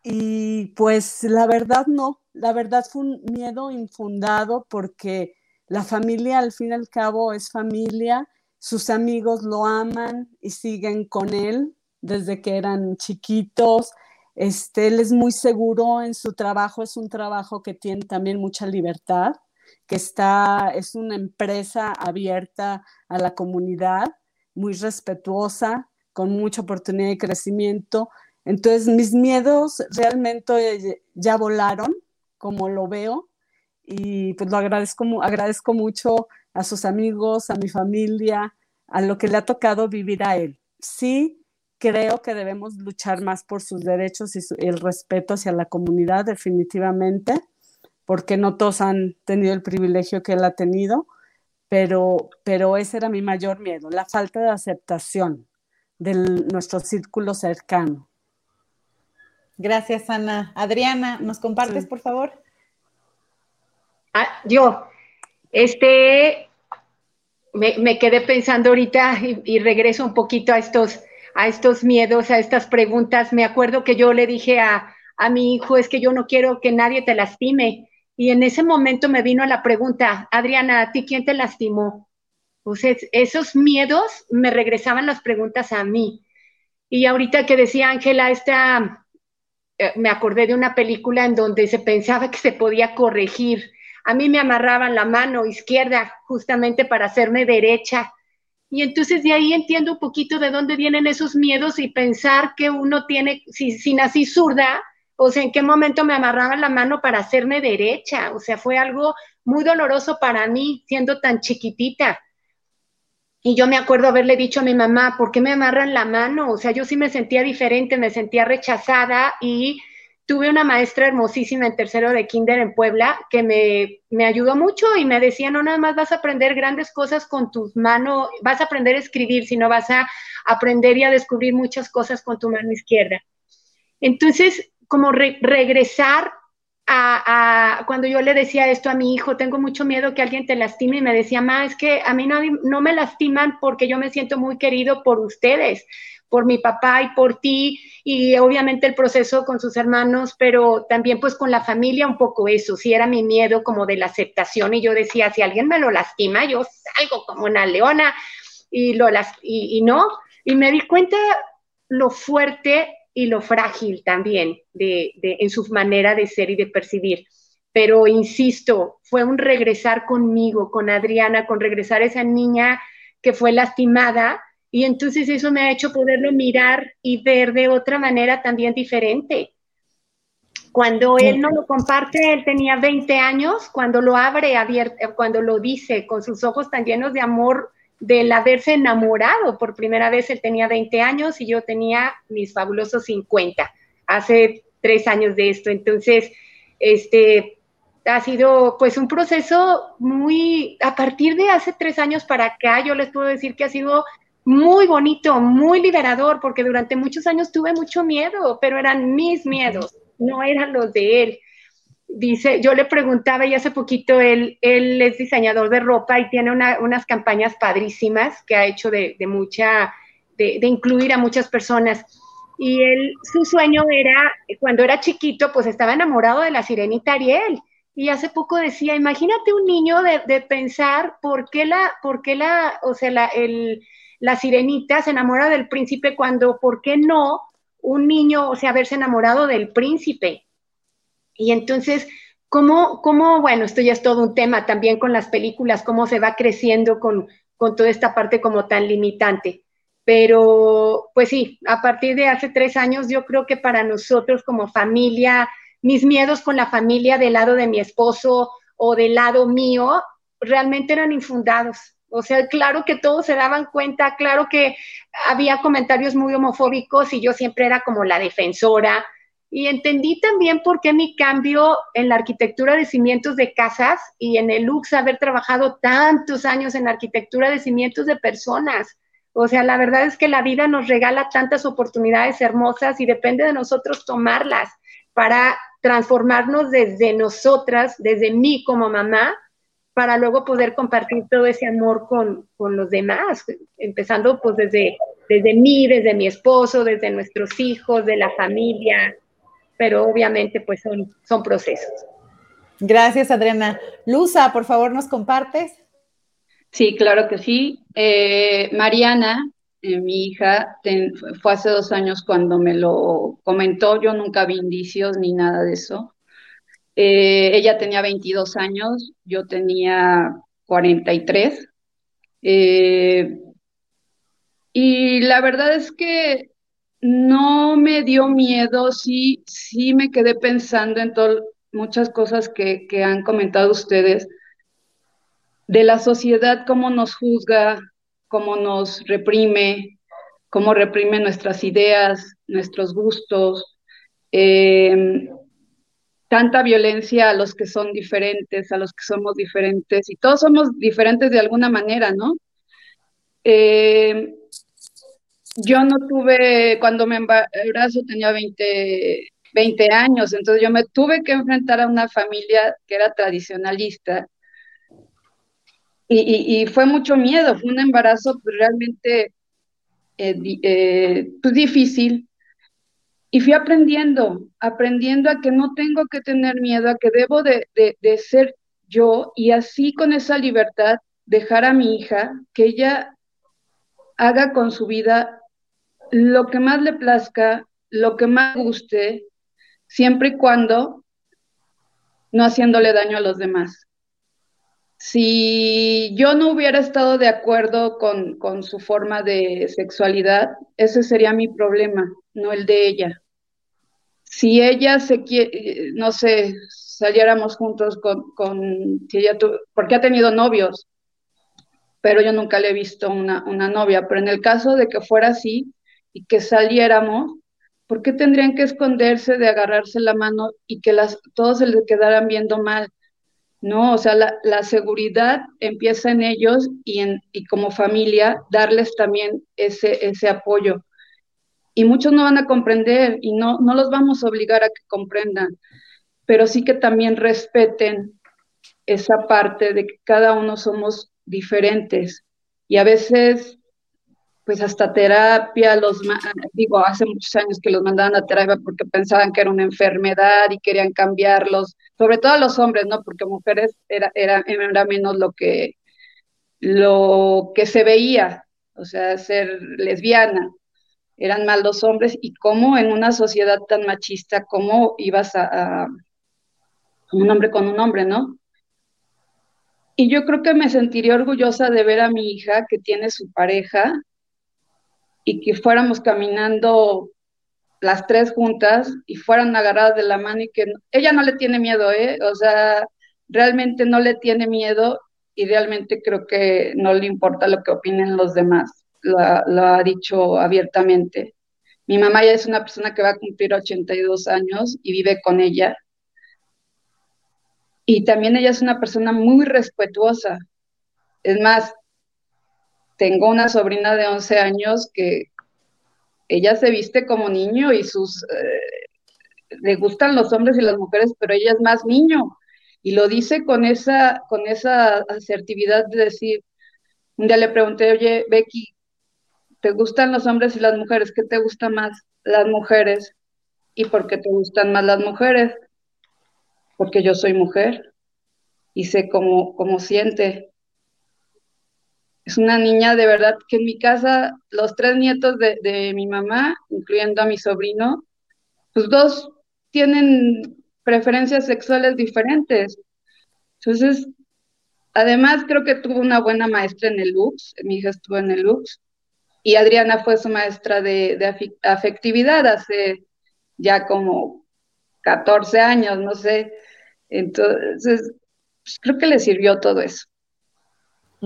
Y pues la verdad no, la verdad fue un miedo infundado porque la familia al fin y al cabo es familia, sus amigos lo aman y siguen con él desde que eran chiquitos. Este, él es muy seguro en su trabajo, es un trabajo que tiene también mucha libertad, que está, es una empresa abierta a la comunidad, muy respetuosa, con mucha oportunidad de crecimiento. Entonces, mis miedos realmente ya volaron como lo veo y pues lo agradezco, mucho a sus amigos, a mi familia, a lo que le ha tocado vivir a él. Sí, creo que debemos luchar más por sus derechos y el respeto hacia la comunidad, definitivamente, porque no todos han tenido el privilegio que él ha tenido, pero, pero ese era mi mayor miedo, la falta de aceptación de nuestro círculo cercano. Gracias, Ana. Adriana, ¿nos compartes, por favor? Ah, yo, este, me, quedé pensando ahorita y, regreso un poquito a estos, a estos miedos, a estas preguntas. Me acuerdo que yo le dije a, a mi hijo, es que yo no quiero que nadie te lastime. Y en ese momento me vino la pregunta, Adriana, ¿a ti quién te lastimó? Pues esos miedos me regresaban las preguntas a mí. Y ahorita que decía Ángela, esta, eh, me acordé de una película en donde se pensaba que se podía corregir. A mí me amarraban la mano izquierda justamente para hacerme derecha. Y entonces de ahí entiendo un poquito de dónde vienen esos miedos y pensar que uno tiene, si, si nací zurda, o sea, en qué momento me amarraban la mano para hacerme derecha. O sea, fue algo muy doloroso para mí siendo tan chiquitita. Y yo me acuerdo haberle dicho a mi mamá, ¿por qué me amarran la mano? O sea, yo sí me sentía diferente, me sentía rechazada y tuve una maestra hermosísima en tercero de kinder en Puebla que me, me, ayudó mucho y me decía, no nada más vas a aprender grandes cosas con tus manos, vas a aprender a escribir, sino vas a aprender y a descubrir muchas cosas con tu mano izquierda. Entonces, como regresar a, cuando yo le decía esto a mi hijo, tengo mucho miedo que alguien te lastime y me decía, ma, es que a mí no, no me lastiman porque yo me siento muy querido por ustedes, por mi papá y por ti, y obviamente el proceso con sus hermanos, pero también pues con la familia un poco eso, sí era mi miedo como de la aceptación y yo decía, si alguien me lo lastima, yo salgo como una leona y, lo las y, y no, y me di cuenta lo fuerte y lo frágil también de, en su manera de ser y de percibir. Pero insisto, fue un regresar conmigo, con Adriana, con regresar a esa niña que fue lastimada y entonces eso me ha hecho poderlo mirar y ver de otra manera también diferente. Cuando él no lo comparte, él tenía 20 años, cuando lo abre abierto, cuando lo dice con sus ojos tan llenos de amor, del haberse enamorado por primera vez. Él tenía 20 años y yo tenía mis fabulosos 50, hace tres años de esto. Entonces, este, ha sido pues un proceso muy, a partir de hace tres años para acá, yo les puedo decir que ha sido muy bonito, muy liberador, porque durante muchos años tuve mucho miedo, pero eran mis miedos, no eran los de él dice, yo le preguntaba y hace poquito él, él es diseñador de ropa y tiene unas campañas padrísimas que ha hecho de, mucha, de, incluir a muchas personas. Y él, su sueño era, cuando era chiquito, pues estaba enamorado de la sirenita Ariel. Y hace poco decía, imagínate un niño de, pensar por qué la, por qué la, o sea, la, el, la sirenita se enamora del príncipe cuando, ¿por qué no un niño, o sea, haberse enamorado del príncipe? Y entonces, ¿cómo, cómo, bueno, esto ya es todo un tema también con las películas, cómo se va creciendo con, con toda esta parte como tan limitante. Pero, pues sí, a partir de hace tres años, yo creo que para nosotros como familia, mis miedos con la familia del lado de mi esposo o del lado mío, realmente eran infundados. O sea, claro que todos se daban cuenta, claro que había comentarios muy homofóbicos y yo siempre era como la defensora, y entendí también por qué mi cambio en la arquitectura de cimientos de casas y en el Lux haber trabajado tantos años en arquitectura de cimientos de personas. O sea, la verdad es que la vida nos regala tantas oportunidades hermosas y depende de nosotros tomarlas para transformarnos desde nosotras, desde mí como mamá, para luego poder compartir todo ese amor con, con los demás, empezando pues desde, desde mí, desde mi esposo, desde nuestros hijos, de la familia, pero obviamente pues son, son procesos. Gracias, Adriana. Luza, por favor, ¿nos compartes? Sí, claro que sí. Eh, Mariana, eh, mi hija, fue hace dos años cuando me lo comentó, yo nunca vi indicios ni nada de eso. Eh, ella tenía 22 años, yo tenía 43. y la verdad es que no me dio miedo, sí, sí me quedé pensando en muchas cosas que, han comentado ustedes. de la sociedad, cómo nos juzga, cómo nos reprime, cómo reprime nuestras ideas, nuestros gustos, eh, tanta violencia a los que son diferentes, a los que somos diferentes, y todos somos diferentes de alguna manera, ¿no? Eh, yo no tuve, cuando me embarazo tenía 20, 20 años, entonces yo me tuve que enfrentar a una familia que era tradicionalista. Y, fue mucho miedo, fue un embarazo pues, realmente eh, eh, pues, difícil. Y fui aprendiendo, aprendiendo a que no tengo que tener miedo, a que debo de, de ser yo y así con esa libertad dejar a mi hija que ella haga con su vida lo que más le plazca, lo que más guste, siempre y cuando no haciéndole daño a los demás. Si yo no hubiera estado de acuerdo con, con su forma de sexualidad, ese sería mi problema, no el de ella. Si ella se quiere, no sé, saliéramos juntos con, con ella porque ha tenido novios, pero yo nunca le he visto una, una novia, pero en el caso de que fuera así y que saliéramos, ¿por qué tendrían que esconderse de agarrarse la mano y que las, todos se le quedaran viendo mal? No, o sea, la, seguridad empieza en ellos y, en, y como familia darles también ese, ese apoyo. Y muchos no van a comprender y no, no los vamos a obligar a que comprendan, pero sí que también respeten esa parte de que cada uno somos diferentes y a veces pues hasta terapia, los digo, hace muchos años que los mandaban a terapia porque pensaban que era una enfermedad y querían cambiarlos, sobre todo a los hombres, ¿no? Porque mujeres era, era, era menos lo que, lo que se veía, o sea, ser lesbiana, eran más los hombres y cómo en una sociedad tan machista, cómo ibas a, a un hombre con un hombre, ¿no? Y yo creo que me sentiría orgullosa de ver a mi hija que tiene su pareja y que fuéramos caminando las tres juntas y fueran agarradas de la mano y que ella no le tiene miedo, ¿eh? O sea, realmente no le tiene miedo y realmente creo que no le importa lo que opinen los demás. Lo, lo ha dicho abiertamente. Mi mamá ya es una persona que va a cumplir 82 años y vive con ella y también ella es una persona muy respetuosa. Es más, tengo una sobrina de 11 años que ella se viste como niño y sus... Eh, le gustan los hombres y las mujeres, pero ella es más niño. Y lo dice con esa, con esa asertividad de decir, un día le pregunté, oye, Becky, ¿te gustan los hombres y las mujeres? ¿Qué te gusta más? Las mujeres. ¿Y por qué te gustan más las mujeres? porque yo soy mujer y sé cómo, cómo siente. Es una niña de verdad que en mi casa, los tres nietos de, mi mamá, incluyendo a mi sobrino, pues dos tienen preferencias sexuales diferentes. Entonces, además creo que tuvo una buena maestra en el Lux, mi hija estuvo en el Lux, y Adriana fue su maestra de, afectividad hace ya como 14 años, no sé. Entonces, pues, creo que le sirvió todo eso.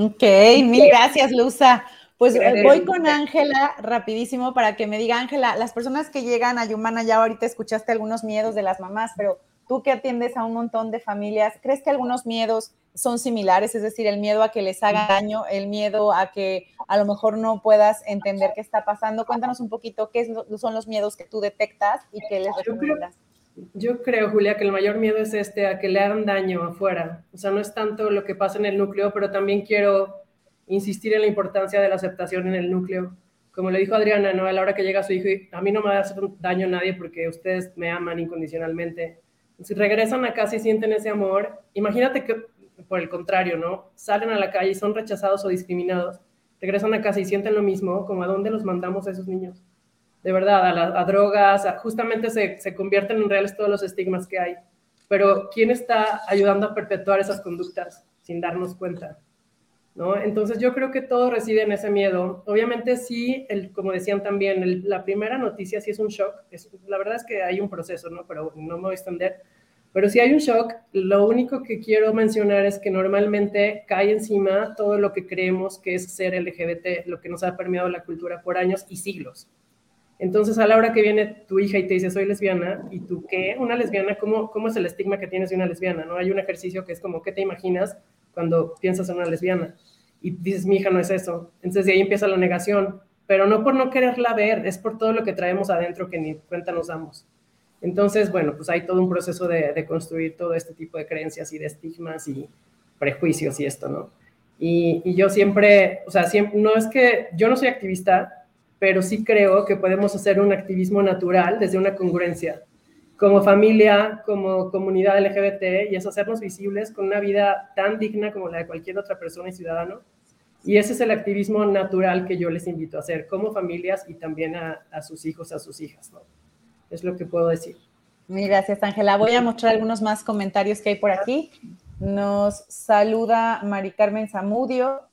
Ok, mil gracias, Luza. Pues eh, voy con Ángela rapidísimo para que me diga, Ángela, las personas que llegan a Yumana, ya ahorita escuchaste algunos miedos de las mamás, pero tú que atiendes a un montón de familias, ¿crees que algunos miedos son similares? Es decir, el miedo a que les haga daño, el miedo a que a lo mejor no puedas entender qué está pasando. Cuéntanos un poquito qué son los miedos que tú detectas y qué les recomiendas. Yo creo, Julia, que el mayor miedo es este, a que le hagan daño afuera. O sea, no es tanto lo que pasa en el núcleo, pero también quiero insistir en la importancia de la aceptación en el núcleo. Como le dijo Adriana, ¿no? A la hora que llega su hijo, a mí no me va a hacer daño a nadie porque ustedes me aman incondicionalmente. Si regresan a casa y sienten ese amor, imagínate que, por el contrario, ¿no? Salen a la calle y son rechazados o discriminados, regresan a casa y sienten lo mismo, como a dónde los mandamos a esos niños de verdad, a, drogas, justamente se, se, convierten en reales todos los estigmas que hay. Pero ¿quién está ayudando a perpetuar esas conductas sin darnos cuenta? ¿No? Entonces yo creo que todo reside en ese miedo. Obviamente sí, el, como decían también, la primera noticia sí es un shock. La verdad es que hay un proceso, ¿no? Pero no me voy a extender. Pero si hay un shock, lo único que quiero mencionar es que normalmente cae encima todo lo que creemos que es ser LGBT, lo que nos ha permeado la cultura por años y siglos. Entonces, a la hora que viene tu hija y te dice, soy lesbiana, ¿y tú qué? Una lesbiana, ¿cómo, cómo es el estigma que tienes de una lesbiana? ¿no? Hay un ejercicio que es como, ¿qué te imaginas cuando piensas en una lesbiana? Y dices, mi hija no es eso. Entonces, de ahí empieza la negación. Pero no por no quererla ver, es por todo lo que traemos adentro que ni cuenta nos damos. Entonces, bueno, pues hay todo un proceso de, construir todo este tipo de creencias y de estigmas y prejuicios y esto, ¿no? Y, y yo siempre, o sea, siempre, no es que yo no soy activista, pero sí creo que podemos hacer un activismo natural desde una congruencia, como familia, como comunidad LGBT, y es hacernos visibles con una vida tan digna como la de cualquier otra persona y ciudadano. Y ese es el activismo natural que yo les invito a hacer como familias y también a, sus hijos, a sus hijas. ¿no? Es lo que puedo decir. Gracias, Ángela. Voy a mostrar algunos más comentarios que hay por aquí. Nos saluda Mari Carmen Zamudio.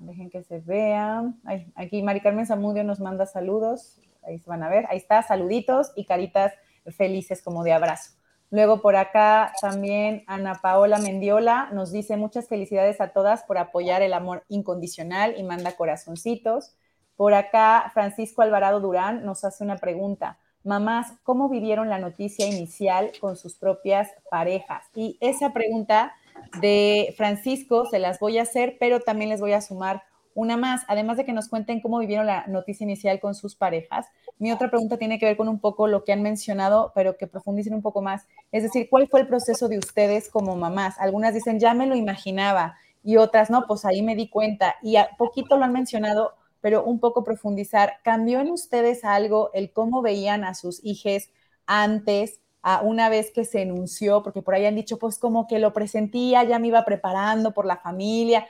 Dejen que se vean. aquí Mari Carmen Zamudio nos manda saludos. Ahí se van a ver. Ahí está, saluditos y caritas felices como de abrazo. Luego por acá también Ana Paola Mendiola nos dice muchas felicidades a todas por apoyar el amor incondicional y manda corazoncitos. Por acá Francisco Alvarado Durán nos hace una pregunta. Mamás, ¿cómo vivieron la noticia inicial con sus propias parejas? Y esa pregunta de Francisco, se las voy a hacer, pero también les voy a sumar una más, además de que nos cuenten cómo vivieron la noticia inicial con sus parejas. Mi otra pregunta tiene que ver con un poco lo que han mencionado, pero que profundicen un poco más. Es decir, ¿cuál fue el proceso de ustedes como mamás? Algunas dicen, ya me lo imaginaba, y otras, no, pues ahí me di cuenta. Y a poquito lo han mencionado, pero un poco profundizar. ¿Cambió en ustedes algo el cómo veían a sus hijos antes? A una vez que se enunció, porque por ahí han dicho, pues como que lo presentía, ya me iba preparando por la familia,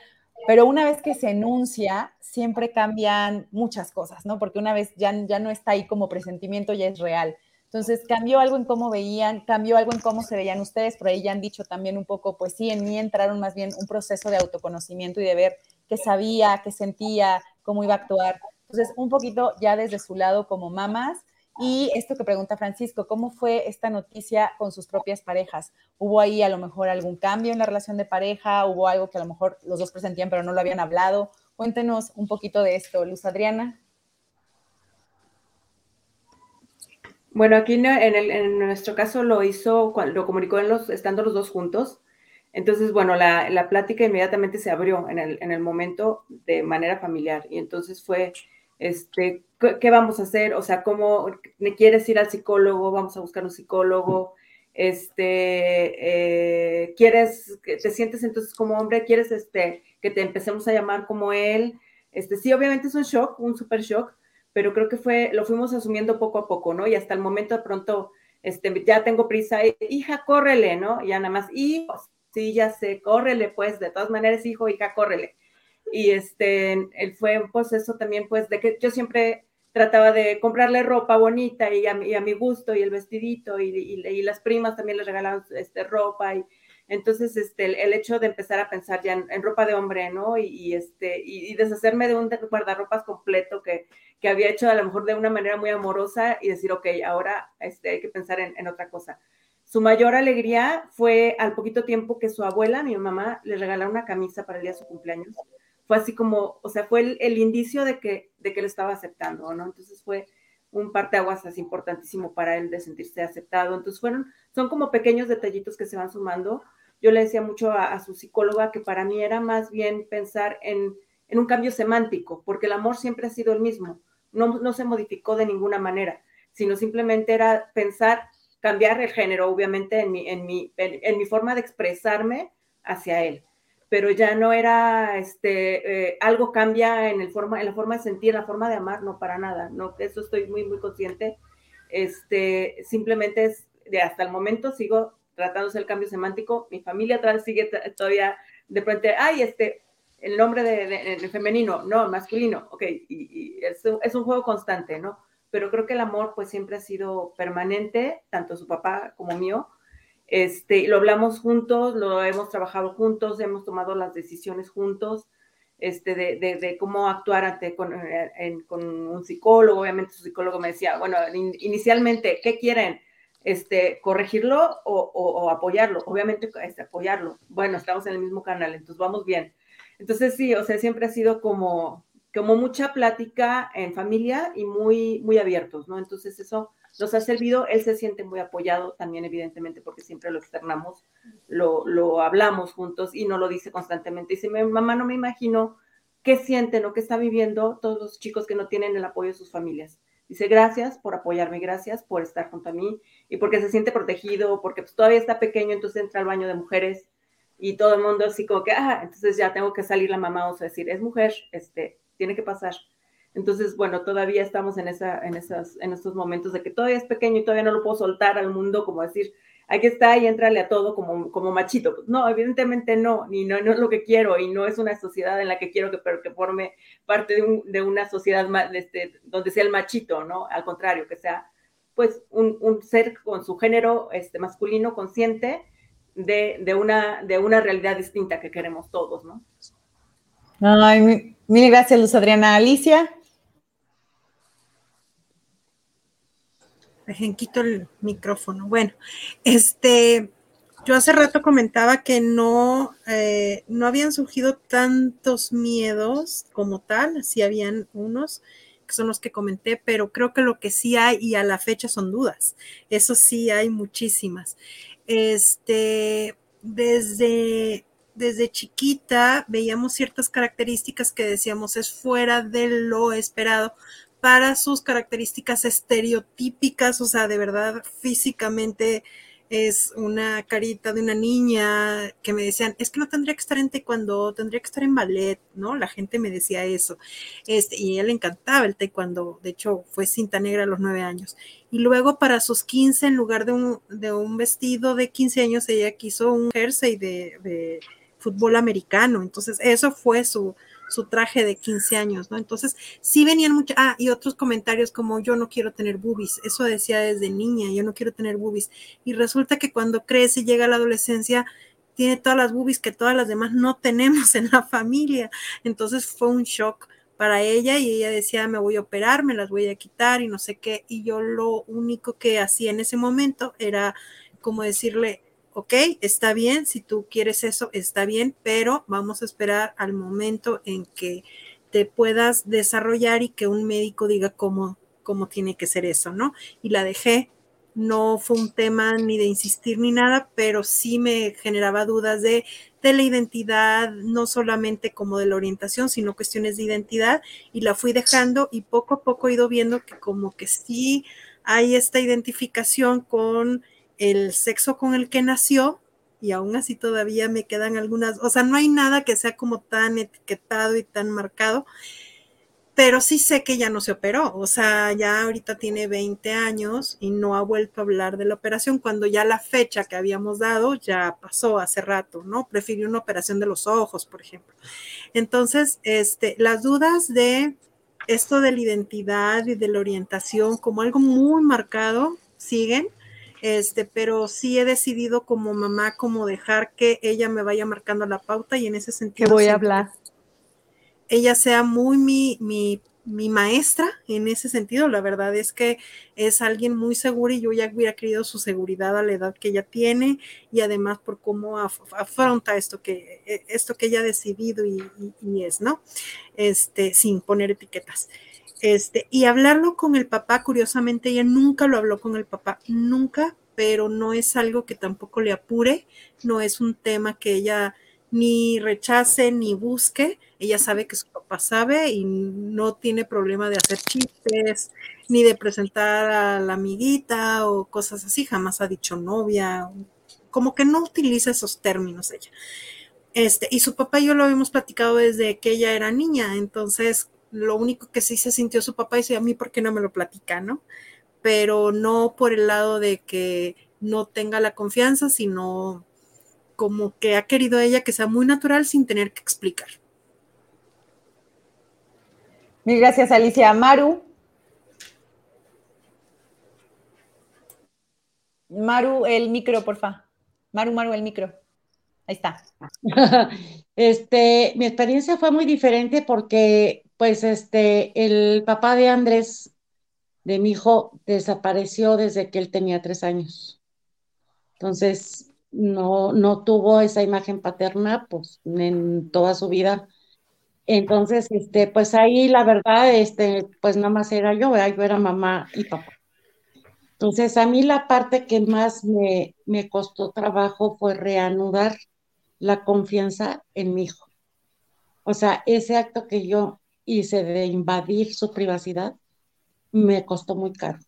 pero una vez que se enuncia, siempre cambian muchas cosas, ¿no? Porque una vez ya, ya no está ahí como presentimiento, ya es real. Entonces, cambió algo en cómo veían, cambió algo en cómo se veían ustedes, por ahí ya han dicho también un poco, pues sí, en mí entraron más bien un proceso de autoconocimiento y de ver qué sabía, qué sentía, cómo iba a actuar. Entonces, un poquito ya desde su lado como mamás, y esto que pregunta Francisco, ¿cómo fue esta noticia con sus propias parejas? ¿Hubo ahí a lo mejor algún cambio en la relación de pareja? ¿Hubo algo que a lo mejor los dos presentían pero no lo habían hablado? Cuéntenos un poquito de esto, Luz Adriana. Bueno, aquí en, nuestro caso lo hizo, lo comunicó en los, estando los dos juntos. Entonces, bueno, la, plática inmediatamente se abrió en el momento de manera familiar. Y entonces fue este, ¿qué vamos a hacer? O sea, ¿cómo quieres ir al psicólogo? Vamos a buscar un psicólogo. Este, eh, ¿quieres, te sientes entonces como hombre? ¿Quieres este, que te empecemos a llamar como él? Este, sí, obviamente es un shock, un super shock, pero creo que fue, lo fuimos asumiendo poco a poco, ¿no? Y hasta el momento de pronto, este, ya tengo prisa, hija, córrele, ¿no? ya nada más, y sí, ya sé, córrele, pues, de todas maneras, hijo, hija, córrele y este, él fue un proceso también, pues, de que yo siempre trataba de comprarle ropa bonita y a, mi gusto y el vestidito y, y, las primas también les regalaban este, ropa y entonces este, el, hecho de empezar a pensar ya en, ropa de hombre, ¿no? Y, este, y, deshacerme de un guardarropas completo que, que, había hecho a lo mejor de una manera muy amorosa y decir, ok, ahora este, hay que pensar en, en otra cosa. Su mayor alegría fue al poquito tiempo que su abuela, mi mamá, le regaló una camisa para el día de su cumpleaños fue así como, o sea, fue el, indicio de que, de que lo estaba aceptando, ¿no? Entonces fue un parteaguas así importantísimo para él de sentirse aceptado. Entonces fueron, son como pequeños detallitos que se van sumando. Yo le decía mucho a, su psicóloga que para mí era más bien pensar en, en, un cambio semántico, porque el amor siempre ha sido el mismo, no, no se modificó de ninguna manera, sino simplemente era pensar, cambiar el género, obviamente, en mi, en mi, en mi forma de expresarme hacia él pero ya no era, este, eh, algo cambia en, el forma, en la forma de sentir, en la forma de amar, no para nada, no, eso estoy muy, muy consciente, este, simplemente es, de hasta el momento sigo tratándose el cambio semántico, mi familia atrás sigue todavía, de pronto, ay, este, el nombre de, femenino, no, masculino, ok, y, es, es, un juego constante, ¿no? Pero creo que el amor, pues, siempre ha sido permanente, tanto su papá como mío, este, lo hablamos juntos, lo hemos trabajado juntos, hemos tomado las decisiones juntos, este, de, cómo actuar ante, eh, con, un psicólogo. Obviamente su psicólogo me decía, bueno, inicialmente, ¿qué quieren? este, corregirlo o, apoyarlo. Obviamente, este, apoyarlo. Bueno, estamos en el mismo canal, entonces vamos bien. Entonces, sí, o sea, siempre ha sido como, como mucha plática en familia y muy, muy abiertos, ¿no? Entonces, eso nos ha servido. Él se siente muy apoyado también, evidentemente, porque siempre lo externamos, lo, hablamos juntos y no lo dice constantemente. Dice, mamá, no me imagino qué sienten o qué está viviendo todos los chicos que no tienen el apoyo de sus familias. Dice, gracias por apoyarme, gracias por estar junto a mí y porque se siente protegido, porque pues, todavía está pequeño, entonces entra al baño de mujeres y todo el mundo así como que, ah, entonces ya tengo que salir la mamá, o sea, decir, es mujer, este, tiene que pasar. Entonces, bueno, todavía estamos en, esa, en, esas, en estos momentos de que todavía es pequeño y todavía no lo puedo soltar al mundo, como decir, aquí está y entrale a todo como, machito. Pues, no, evidentemente no, ni no, es lo que quiero y no es una sociedad en la que quiero que, pero que forme parte de, de una sociedad este, donde sea el machito, ¿no? Al contrario, que sea pues un, un ser con su género este, masculino consciente de, de, una, de una realidad distinta que queremos todos, ¿no? Ay, mil gracias, Luz Adriana. Alicia. Dejen quito el micrófono. Bueno, este, yo hace rato comentaba que no, eh, no habían surgido tantos miedos como tal, sí habían unos que son los que comenté, pero creo que lo que sí hay y a la fecha son dudas. Eso sí hay muchísimas. Este, desde, desde chiquita veíamos ciertas características que decíamos es fuera de lo esperado, para sus características estereotípicas, o sea, de verdad físicamente es una carita de una niña que me decían, es que no tendría que estar en taekwondo, tendría que estar en ballet, ¿no? La gente me decía eso. Este, y a él le encantaba el taekwondo, de hecho fue cinta negra a los nueve años. Y luego para sus 15, en lugar de un, de un vestido de 15 años, ella quiso un jersey de, de fútbol americano. Entonces, eso fue su, su traje de 15 años, ¿no? Entonces, sí venían muchos, ah, y otros comentarios como yo no quiero tener boobies, eso decía desde niña, yo no quiero tener boobies. Y resulta que cuando crece y llega a la adolescencia, tiene todas las boobies que todas las demás no tenemos en la familia. Entonces fue un shock para ella y ella decía, me voy a operar, me las voy a quitar y no sé qué. Y yo lo único que hacía en ese momento era como decirle, ok, está bien, si tú quieres eso, está bien, pero vamos a esperar al momento en que te puedas desarrollar y que un médico diga cómo, cómo tiene que ser eso, ¿no? Y la dejé. No fue un tema ni de insistir ni nada, pero sí me generaba dudas de, de la identidad, no solamente como de la orientación, sino cuestiones de identidad, y la fui dejando y poco a poco he ido viendo que como que sí hay esta identificación con el sexo con el que nació y aún así todavía me quedan algunas, o sea, no hay nada que sea como tan etiquetado y tan marcado, pero sí sé que ya no se operó, o sea, ya ahorita tiene 20 años y no ha vuelto a hablar de la operación cuando ya la fecha que habíamos dado ya pasó hace rato, ¿no? Prefirió una operación de los ojos, por ejemplo. Entonces, este, las dudas de esto de la identidad y de la orientación como algo muy marcado siguen este, pero sí he decidido como mamá como dejar que ella me vaya marcando la pauta y en ese sentido. Que voy a hablar. Ella sea muy mi, mi, mi, maestra en ese sentido. La verdad es que es alguien muy seguro y yo ya hubiera querido su seguridad a la edad que ella tiene y además por cómo afronta esto que, e, esto que ella ha decidido y, y es, ¿no? Este, sin poner etiquetas. Este, y hablarlo con el papá, curiosamente, ella nunca lo habló con el papá, nunca, pero no es algo que tampoco le apure, no es un tema que ella ni rechace ni busque, ella sabe que su papá sabe y no tiene problema de hacer chistes, ni de presentar a la amiguita o cosas así, jamás ha dicho novia, como que no utiliza esos términos ella. Este, y su papá y yo lo habíamos platicado desde que ella era niña, entonces lo único que sí se sintió su papá y a mí, ¿por qué no me lo platica, no? Pero no por el lado de que no tenga la confianza, sino como que ha querido ella que sea muy natural sin tener que explicar. Mil gracias, Alicia. Maru. Maru, el micro, porfa. Maru, Maru, el micro. Ahí está. Este, mi experiencia fue muy diferente porque pues este, el papá de Andrés de mi hijo desapareció desde que él tenía tres años. Entonces, no, no tuvo esa imagen paterna pues, en toda su vida. Entonces, este, pues ahí la verdad, este, pues nada más era yo, yo era mamá y papá. Entonces, a mí la parte que más me, me costó trabajo fue reanudar la confianza en mi hijo. O sea, ese acto que yo hice de invadir su privacidad me costó muy caro.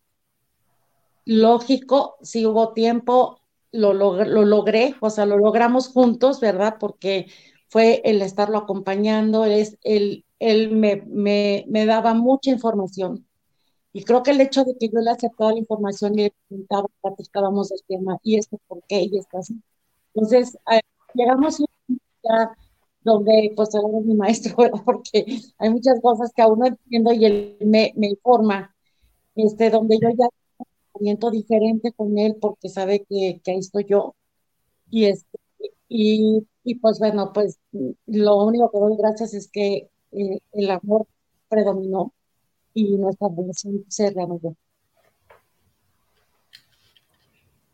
Lógico, si hubo tiempo, lo, lo logré, o sea, lo logramos juntos, ¿verdad? Porque fue el estarlo acompañando, es el, él me, me, me, daba mucha información. Y creo que el hecho de que yo le aceptaba la información y le preguntaba, platicábamos del tema, y esto por qué, y esto así. Entonces, eh, llegamos a donde pues él es mi maestro, porque hay muchas cosas que aún no entiendo y él me, me informa, este, donde yo ya siento diferente con él porque sabe que, que ahí estoy yo. Y, este, y y pues bueno, pues lo único que doy gracias es que eh, el amor predominó y nuestra relación se reanudó.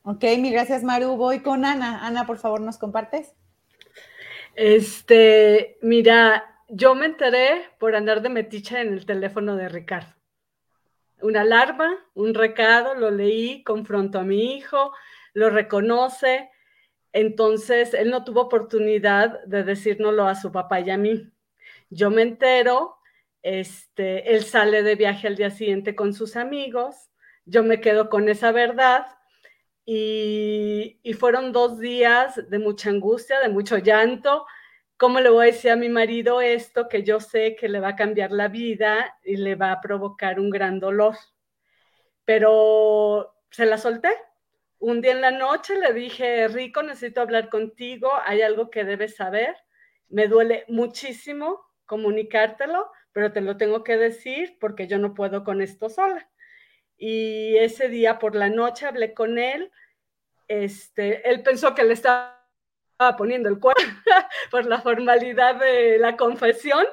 Ok, mil gracias Maru. Voy con Ana. Ana, por favor, ¿nos compartes? Este, mira, yo me enteré por andar de metiche en el teléfono de Ricardo. Una alarma, un recado, lo leí, confronto a mi hijo, lo reconoce, entonces, él no tuvo oportunidad de decírnoslo a su papá y a mí. Yo me entero, este, él sale de viaje al día siguiente con sus amigos, yo me quedo con esa verdad y, fueron dos días de mucha angustia, de mucho llanto. ¿Cómo le voy a decir a mi marido esto que yo sé que le va a cambiar la vida y le va a provocar un gran dolor? Pero se la solté, un día en la noche le dije, Rico, necesito hablar contigo, hay algo que debes saber, me duele muchísimo comunicártelo, pero te lo tengo que decir porque yo no puedo con esto sola. Y ese día por la noche hablé con él, este, él pensó que le estaba poniendo el cuerpo por la formalidad de la confesión,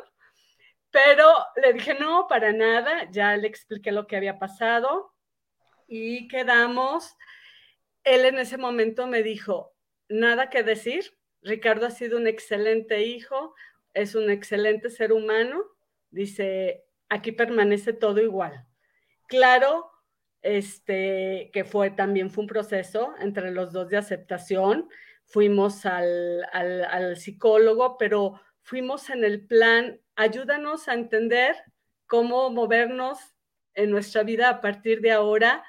pero le dije, no, para nada, ya le expliqué lo que había pasado y quedamos él en ese momento me dijo, nada que decir, Ricardo ha sido un excelente hijo, es un excelente ser humano, dice, aquí permanece todo igual. Claro, este, que fue también fue un proceso entre los dos de aceptación, fuimos al, al, psicólogo, pero fuimos en el plan, ayúdanos a entender cómo movernos en nuestra vida a partir de ahora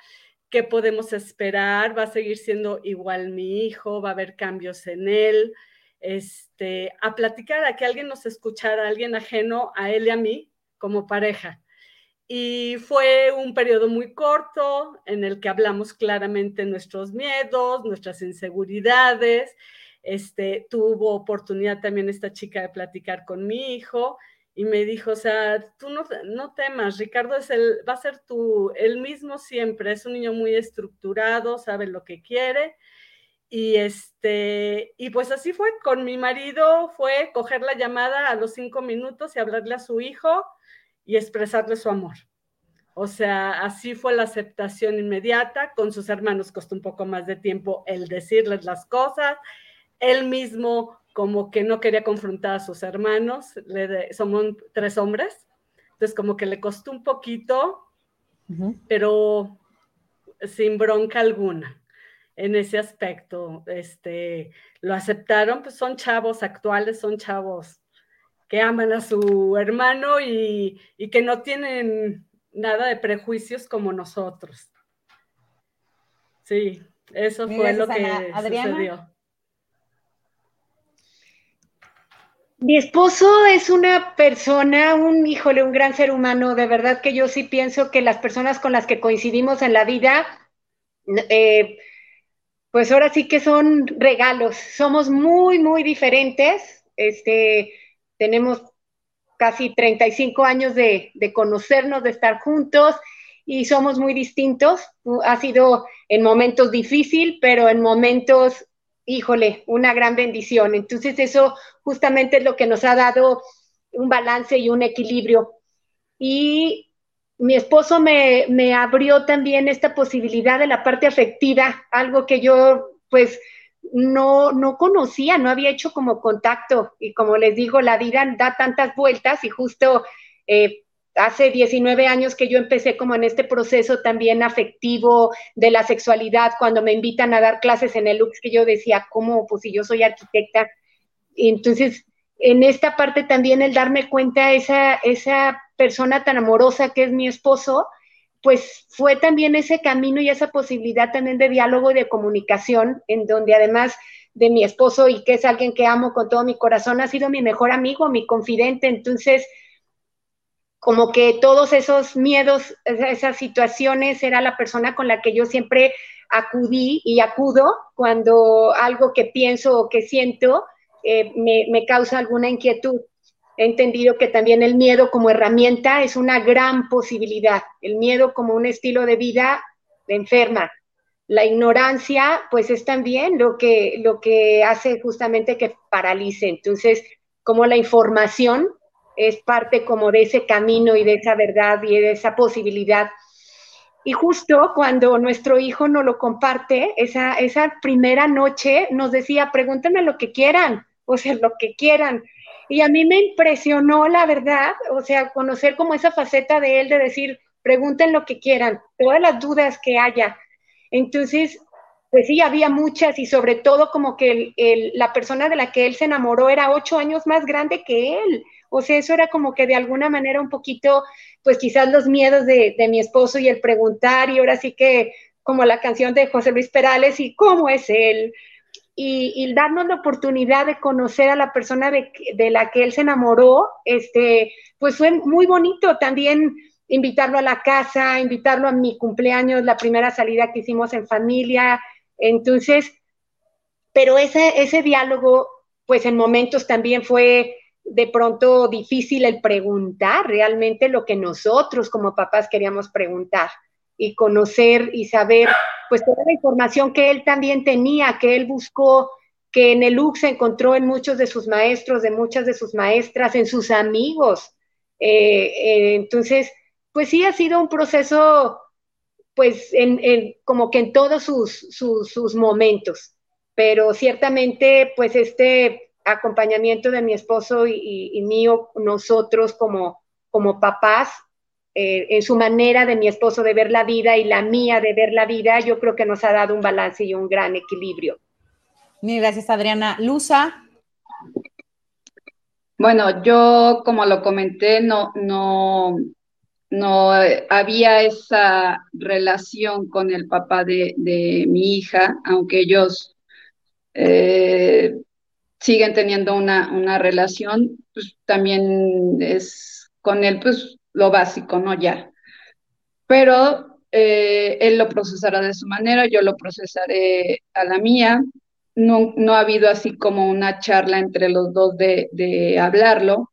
qué podemos esperar, va a seguir siendo igual mi hijo, va a haber cambios en él, este, a platicar, a que alguien nos escuchara, alguien ajeno a él y a mí como pareja. Y fue un periodo muy corto en el que hablamos claramente nuestros miedos, nuestras inseguridades. Este, tuvo oportunidad también esta chica de platicar con mi hijo y me dijo, o sea, tú no, no temas, Ricardo es el, va a ser tú, el mismo siempre, es un niño muy estructurado, sabe lo que quiere. Y este, y pues así fue, con mi marido fue coger la llamada a los cinco minutos y hablarle a su hijo y expresarle su amor. O sea, así fue la aceptación inmediata. Con sus hermanos costó un poco más de tiempo el decirles las cosas. Él mismo como que no quería confrontar a sus hermanos, le somos tres hombres, entonces como que le costó un poquito, pero sin bronca alguna en ese aspecto. Este, lo aceptaron, pues son chavos actuales, son chavos que aman a su hermano y, y que no tienen nada de prejuicios como nosotros. Sí, eso fue lo que sucedió. Mi esposo es una persona, un híjole, un gran ser humano. De verdad que yo sí pienso que las personas con las que coincidimos en la vida, eh, pues ahora sí que son regalos. Somos muy, muy diferentes. Este, tenemos casi 35 años de, de conocernos, de estar juntos y somos muy distintos. Ha sido en momentos difíciles, pero en momentos híjole, una gran bendición. Entonces eso justamente es lo que nos ha dado un balance y un equilibrio. Y mi esposo me, me abrió también esta posibilidad de la parte afectiva, algo que yo pues no, no conocía, no había hecho como contacto. Y como les digo, la vida da tantas vueltas y justo eh, hace 19 años que yo empecé como en este proceso también afectivo de la sexualidad, cuando me invitan a dar clases en el Lux, que yo decía, ¿cómo? Pues si yo soy arquitecta. Entonces, en esta parte también el darme cuenta, esa, esa persona tan amorosa que es mi esposo, pues fue también ese camino y esa posibilidad también de diálogo y de comunicación, en donde además de mi esposo y que es alguien que amo con todo mi corazón, ha sido mi mejor amigo, mi confidente. Entonces, como que todos esos miedos, esas situaciones, era la persona con la que yo siempre acudí y acudo cuando algo que pienso o que siento eh, me, me causa alguna inquietud. He entendido que también el miedo como herramienta es una gran posibilidad. El miedo como un estilo de vida enferma. La ignorancia, pues es también lo que, lo que hace justamente que paralice. Entonces, como la información es parte como de ese camino y de esa verdad y de esa posibilidad. Y justo cuando nuestro hijo nos lo comparte, esa, esa primera noche nos decía, pregúntenme lo que quieran, o sea, lo que quieran. Y a mí me impresionó, la verdad, o sea, conocer como esa faceta de él de decir, pregunten lo que quieran, todas las dudas que haya. Entonces, pues sí, había muchas y sobre todo como que la persona de la que él se enamoró era ocho años más grande que él. O sea, eso era como que de alguna manera un poquito, pues quizás los miedos de, de mi esposo y el preguntar y ahora sí que como la canción de José Luis Perales y cómo es él, y, darnos la oportunidad de conocer a la persona de, la que él se enamoró, este, pues fue muy bonito también invitarlo a la casa, invitarlo a mi cumpleaños, la primera salida que hicimos en familia. Entonces, pero ese, ese diálogo, pues en momentos también fue de pronto difícil el preguntar realmente lo que nosotros como papás queríamos preguntar y conocer y saber pues toda la información que él también tenía, que él buscó, que en el LUX se encontró en muchos de sus maestros, de muchas de sus maestras, en sus amigos. Eh, eh, entonces, pues sí ha sido un proceso, pues en, como que en todos sus, sus, momentos, pero ciertamente pues este acompañamiento de mi esposo y, y mío, nosotros como, como papás, eh, en su manera de mi esposo de ver la vida y la mía de ver la vida, yo creo que nos ha dado un balance y un gran equilibrio. Mil gracias, Adriana. Lusa. Bueno, yo como lo comenté, no, no, no había esa relación con el papá de, mi hija, aunque ellos eh, siguen teniendo una, una relación, pues también es con él, pues lo básico, ¿no? Ya. Pero eh, él lo procesará de su manera, yo lo procesaré a la mía. No, no ha habido así como una charla entre los dos de, de hablarlo.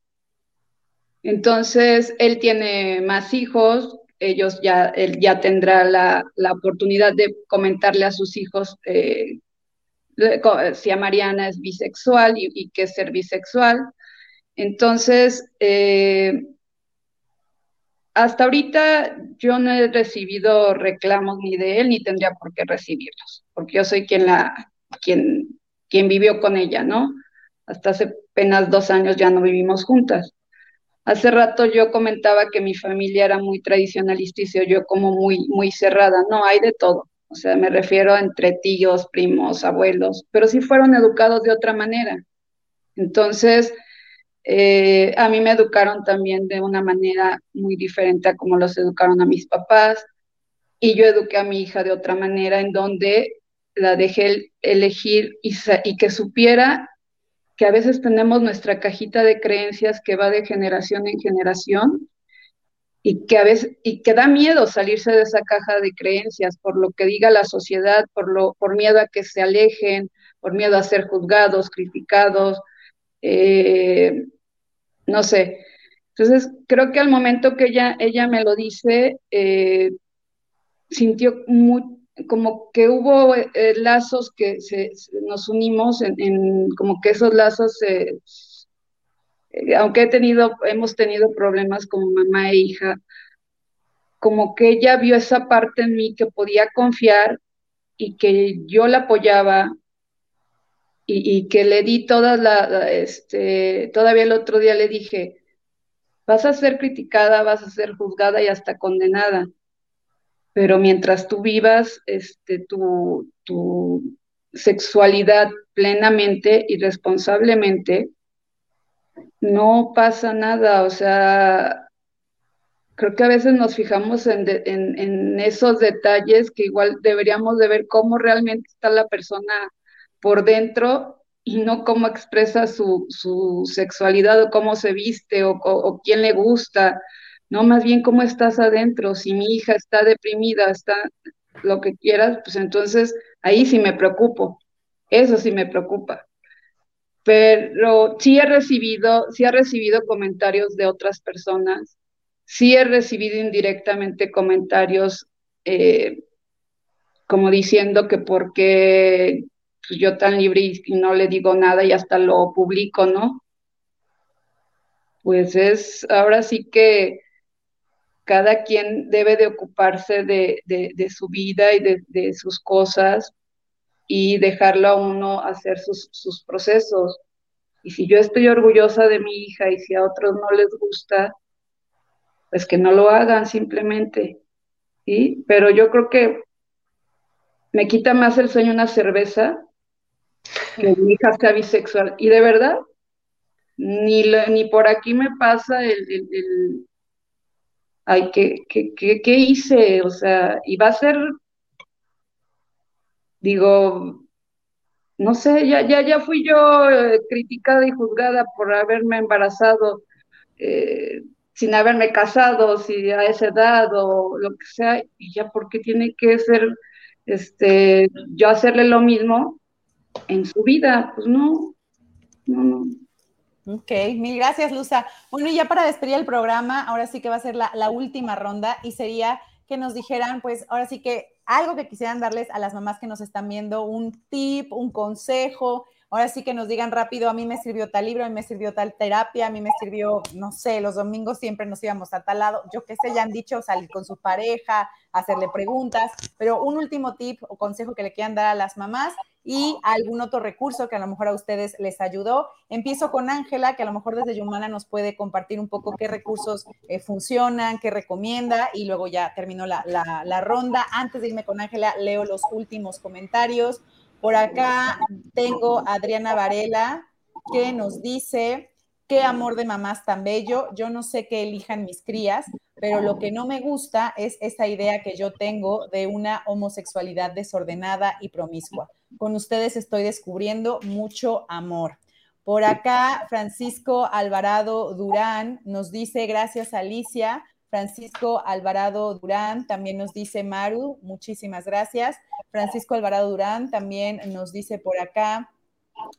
Entonces, él tiene más hijos, ellos ya, él ya tendrá la, la oportunidad de comentarle a sus hijos eh, si a Mariana es bisexual y, y qué es ser bisexual. Entonces, eh, hasta ahorita yo no he recibido reclamos ni de él ni tendría por qué recibirlos, porque yo soy quien la, quien, quien vivió con ella, ¿no? Hasta hace apenas dos años ya no vivimos juntas. Hace rato yo comentaba que mi familia era muy tradicionalista y yo como muy, muy cerrada. No, hay de todo. O sea, me refiero entre tíos, primos, abuelos, pero sí fueron educados de otra manera. Entonces, eh, a mí me educaron también de una manera muy diferente a como los educaron a mis papás. Y yo eduqué a mi hija de otra manera en donde la dejé elegir y, y que supiera que a veces tenemos nuestra cajita de creencias que va de generación en generación y que a veces y que da miedo salirse de esa caja de creencias por lo que diga la sociedad, por lo por miedo a que se alejen, por miedo a ser juzgados, criticados, eh, no sé. Entonces, creo que al momento que ella, ella me lo dice, eh, sintió como que hubo eh, lazos que nos unimos en, como que esos lazos, aunque he tenido, hemos tenido problemas como mamá e hija, como que ella vio esa parte en mí que podía confiar y que yo la apoyaba y, que le di todas la, este, todavía el otro día le dije, vas a ser criticada, vas a ser juzgada y hasta condenada, pero mientras tú vivas este, tu, tu sexualidad plenamente y responsablemente, no pasa nada, o sea, creo que a veces nos fijamos en, en, esos detalles que igual deberíamos de ver cómo realmente está la persona por dentro y no cómo expresa su, su sexualidad o cómo se viste o, o, quién le gusta, no más bien cómo estás adentro, si mi hija está deprimida, está lo que quieras, pues entonces ahí sí me preocupo, eso sí me preocupa. Pero sí he recibido, sí he recibido comentarios de otras personas Sí he recibido indirectamente comentarios eh, como diciendo que porque pues, yo tan libre y, no le digo nada y hasta lo publico, ¿no? Pues es, ahora sí que cada quien debe de ocuparse de, su vida y de, sus cosas y dejarlo a uno hacer sus, sus procesos. Y si yo estoy orgullosa de mi hija y si a otros no les gusta, pues que no lo hagan simplemente, ¿sí? Pero yo creo que me quita más el sueño una cerveza que mi hija sea bisexual. Y de verdad, ni, ni por aquí me pasa el, el, ay, ¿qué, qué, qué, hice? O sea, y va a ser, digo, no sé, ya, ya, ya fui yo eh, criticada y juzgada por haberme embarazado. Eh, sin haberme casado, si a esa edad o lo que sea, y ya porque tiene que ser, este, yo hacerle lo mismo en su vida, pues no, no, no. Ok, mil gracias, Luza. Bueno, y ya para despedir el programa, ahora sí que va a ser la, la última ronda y sería que nos dijeran, pues ahora sí que algo que quisieran darles a las mamás que nos están viendo, un tip, un consejo, ahora sí que nos digan rápido, a mí me sirvió tal libro, a mí me sirvió tal terapia, a mí me sirvió, no sé, los domingos siempre nos íbamos a tal lado, yo qué sé, ya han dicho salir con su pareja, hacerle preguntas, pero un último tip o consejo que le quieran dar a las mamás y algún otro recurso que a lo mejor a ustedes les ayudó. Empiezo con Ángela, que a lo mejor desde Yumana nos puede compartir un poco qué recursos eh, funcionan, qué recomienda, y luego ya termino la, la ronda. Antes de irme con Ángela, leo los últimos comentarios. Por acá tengo a Adriana Varela que nos dice, qué amor de mamás tan bello, yo no sé qué elijan mis crías, pero lo que no me gusta es esa idea que yo tengo de una homosexualidad desordenada y promiscua. Con ustedes estoy descubriendo mucho amor. Por acá, Francisco Alvarado Durán nos dice, gracias Alicia, Francisco Alvarado Durán, también nos dice Maru, muchísimas gracias. Francisco Alvarado Durán también nos dice por acá.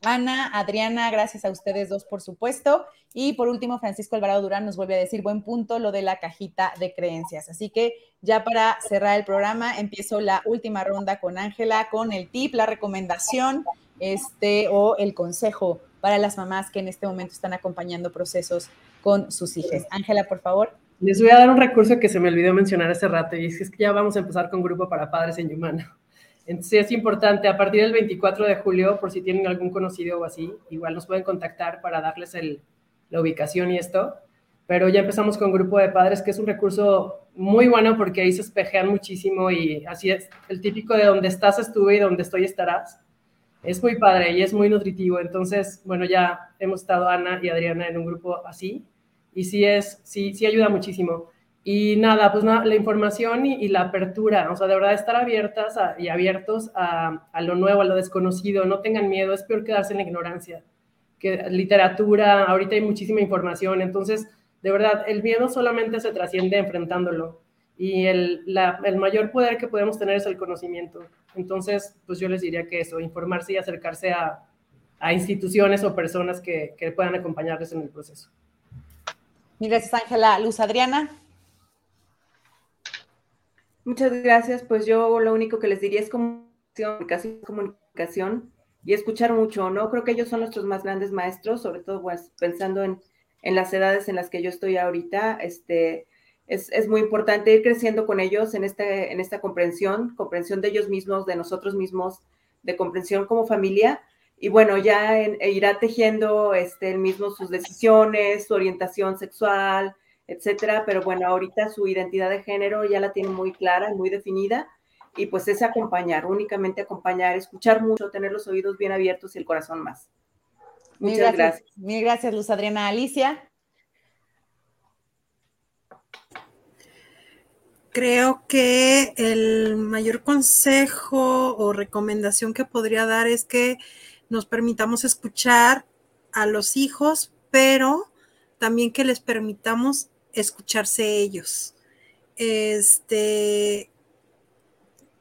Ana, Adriana, gracias a ustedes dos, por supuesto. Y por último, Francisco Alvarado Durán nos vuelve a decir, buen punto, lo de la cajita de creencias. Así que ya para cerrar el programa, empiezo la última ronda con Ángela, con el tip, la recomendación este, o el consejo para las mamás que en este momento están acompañando procesos con sus hijas. Ángela, por favor. Les voy a dar un recurso que se me olvidó mencionar hace rato y es que ya vamos a empezar con grupo para padres en Yumana. Entonces es importante, a partir del 24 de julio, por si tienen algún conocido o así, igual nos pueden contactar para darles el, la ubicación y esto. Pero ya empezamos con grupo de padres, que es un recurso muy bueno porque ahí se espejean muchísimo y así es el típico de donde estás estuve y donde estoy estarás. Es muy padre y es muy nutritivo. Entonces, bueno, ya hemos estado Ana y Adriana en un grupo así y sí es, sí, sí ayuda muchísimo. Y nada, pues la información y, la apertura, o sea, de verdad estar abiertas y abiertos a, a, lo nuevo, a lo desconocido, no tengan miedo, es peor quedarse en la ignorancia. Que literatura, ahorita hay muchísima información, entonces, de verdad, el miedo solamente se trasciende enfrentándolo y el, la, el mayor poder que podemos tener es el conocimiento. Entonces, pues yo les diría que eso, informarse y acercarse a, a instituciones o personas que, que puedan acompañarles en el proceso. Gracias, Ángela. Luz Adriana. Muchas gracias. Pues yo lo único que les diría es comunicación, comunicación y escuchar mucho, ¿no? Creo que ellos son nuestros más grandes maestros, sobre todo pues, pensando en, en, las edades en las que yo estoy ahorita. Este, Es, es, muy importante ir creciendo con ellos en, este, en esta comprensión, comprensión de ellos mismos, de nosotros mismos, de comprensión como familia. Y bueno, ya en, e irá tejiendo este, él mismo sus decisiones, su orientación sexual, etcétera. Pero bueno, ahorita su identidad de género ya la tiene muy clara y muy definida. Y pues es acompañar, únicamente acompañar, escuchar mucho, tener los oídos bien abiertos y el corazón más. Muchas gracias. gracias. Mil gracias, Luz Adriana. Alicia. Creo que el mayor consejo o recomendación que podría dar es que nos permitamos escuchar a los hijos, pero también que les permitamos escucharse ellos. Este,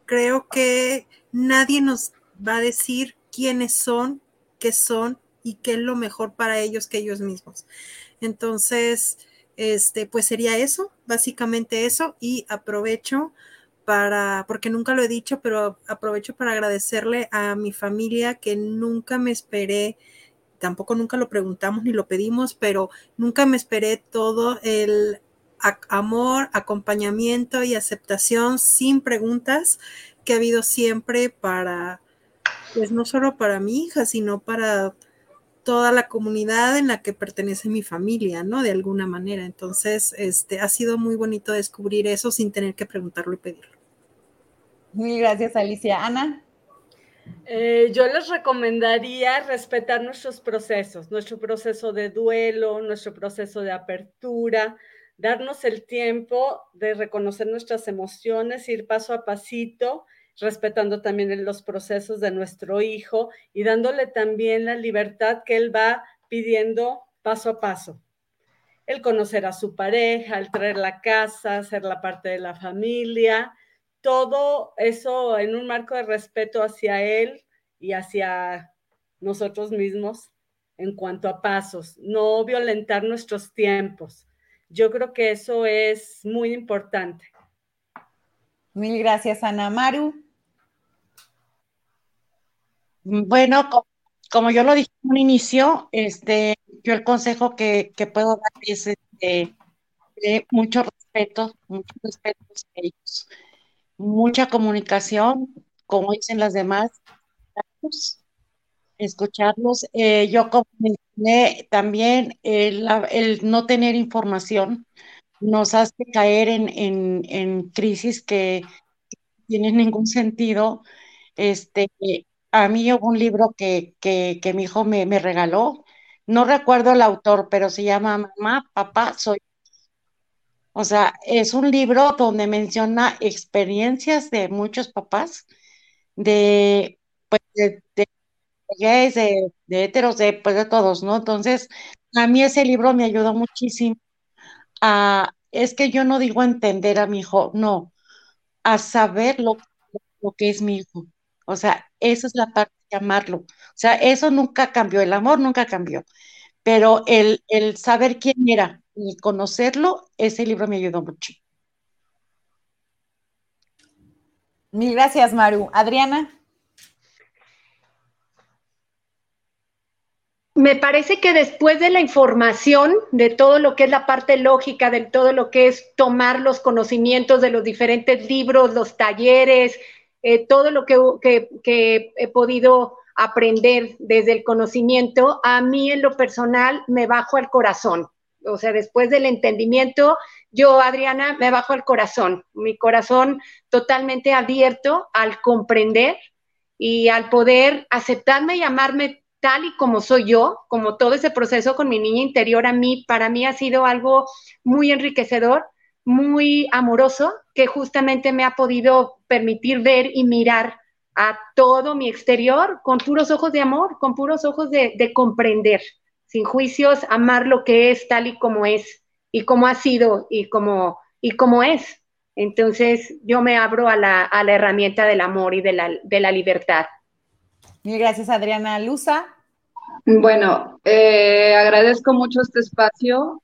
creo que nadie nos va a decir quiénes son, qué son y qué es lo mejor para ellos que ellos mismos. Entonces, este, pues sería eso, básicamente eso, y aprovecho para, porque nunca lo he dicho, pero aprovecho para agradecerle a mi familia que nunca me esperé, tampoco nunca lo preguntamos ni lo pedimos, pero nunca me esperé todo el amor, acompañamiento y aceptación sin preguntas que ha habido siempre para, pues no solo para mi hija, sino para toda la comunidad en la que pertenece mi familia, ¿no? De alguna manera. Entonces, este, ha sido muy bonito descubrir eso sin tener que preguntarlo y pedirlo. Muy gracias, Alicia. Ana. Eh, yo les recomendaría respetar nuestros procesos, nuestro proceso de duelo, nuestro proceso de apertura, darnos el tiempo de reconocer nuestras emociones, ir paso a pasito respetando también los procesos de nuestro hijo y dándole también la libertad que él va pidiendo paso a paso. El conocer a su pareja, el traer la casa, ser la parte de la familia, todo eso en un marco de respeto hacia él y hacia nosotros mismos en cuanto a pasos, no violentar nuestros tiempos. Yo creo que eso es muy importante. Mil gracias, Ana Maru. Bueno, como yo lo dije en un inicio, este, yo el consejo que, puedo dar es este, mucho respeto, mucho respeto a ellos, mucha comunicación, como dicen las demás, escucharlos. Eh, yo como también el, no tener información nos hace caer en, en crisis que no tienen ningún sentido. Este, a mí hubo un libro que, mi hijo me, regaló, no recuerdo el autor, pero se llama Mamá, Papá, Soy. O sea, es un libro donde menciona experiencias de muchos papás, de, pues, de, gays, de, de heteros, de, pues, de todos, ¿no? Entonces, a mí ese libro me ayudó muchísimo a, es que yo no digo entender a mi hijo, no, a saber lo, lo que es mi hijo. O sea, esa es la parte de amarlo. O sea, eso nunca cambió, el amor nunca cambió. Pero el, el saber quién era y conocerlo, ese libro me ayudó mucho. Mil gracias, Maru. Adriana. Me parece que después de la información, de todo lo que es la parte lógica, de todo lo que es tomar los conocimientos de los diferentes libros, los talleres, eh, todo lo que, he podido aprender desde el conocimiento, a mí en lo personal me bajo al corazón. O sea, después del entendimiento, yo, Adriana, me bajo al corazón, mi corazón totalmente abierto al comprender y al poder aceptarme y amarme tal y como soy yo, como todo ese proceso con mi niña interior a mí, para mí ha sido algo muy enriquecedor muy amoroso que justamente me ha podido permitir ver y mirar a todo mi exterior con puros ojos de amor, con puros ojos de, comprender, sin juicios, amar lo que es tal y como es y como ha sido y como, y como es. Entonces yo me abro a la, herramienta del amor y de la, libertad. Mil gracias, Adriana Luza. Bueno, eh, agradezco mucho este espacio.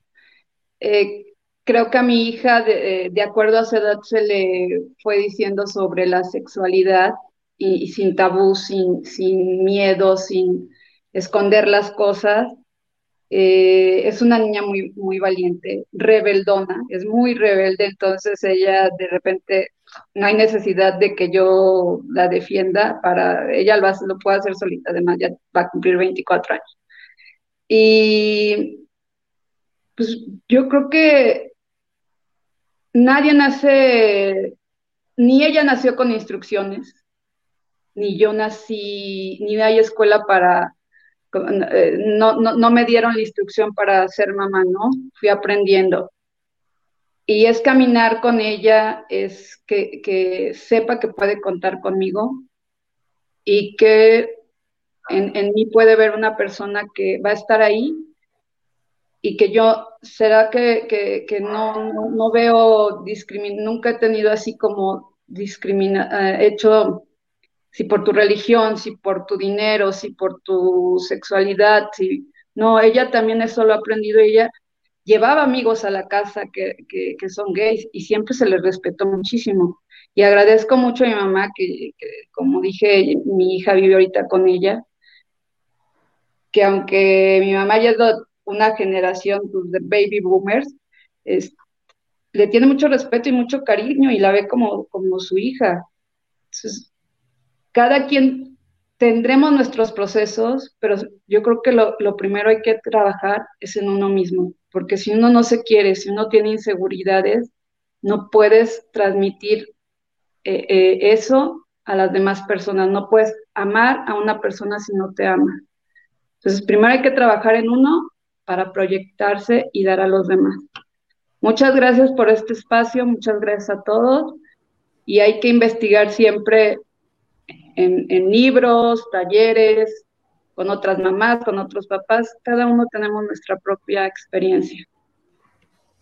Eh, creo que a mi hija, de, acuerdo a su edad, se le fue diciendo sobre la sexualidad y, sin tabú, sin, sin miedo, sin esconder las cosas. Eh, es una niña muy, muy valiente, rebeldona, es muy rebelde, entonces ella de repente no hay necesidad de que yo la defienda para, ella lo, lo puede hacer solita, además ya va a cumplir 24 años. Y pues yo creo que nadie nace, ni ella nació con instrucciones, ni yo nací, ni hay escuela para, no, no, no me dieron la instrucción para ser mamá, ¿no? Fui aprendiendo. Y es caminar con ella, es que, que sepa que puede contar conmigo y que en, en, mí puede ver una persona que va a estar ahí y que yo, será que, que, que no, no, veo discriminación, nunca he tenido así como discrimina, eh, hecho, si por tu religión, si por tu dinero, si por tu sexualidad, si, no, ella también eso lo ha aprendido, ella llevaba amigos a la casa que, que, son gays y siempre se les respetó muchísimo. Y agradezco mucho a mi mamá que, como dije, mi hija vive ahorita con ella, que aunque mi mamá ya es una generación pues, de baby boomers, es, le tiene mucho respeto y mucho cariño y la ve como, como su hija. Entonces, cada quien tendremos nuestros procesos, pero yo creo que lo, lo primero hay que trabajar es en uno mismo porque si uno no se quiere, si uno tiene inseguridades, no puedes transmitir eh, eh, eso a las demás personas, no puedes amar a una persona si no te ama. Entonces, primero hay que trabajar en uno para proyectarse y dar a los demás. Muchas gracias por este espacio, muchas gracias a todos y hay que investigar siempre en, libros, talleres, con otras mamás, con otros papás, cada uno tenemos nuestra propia experiencia.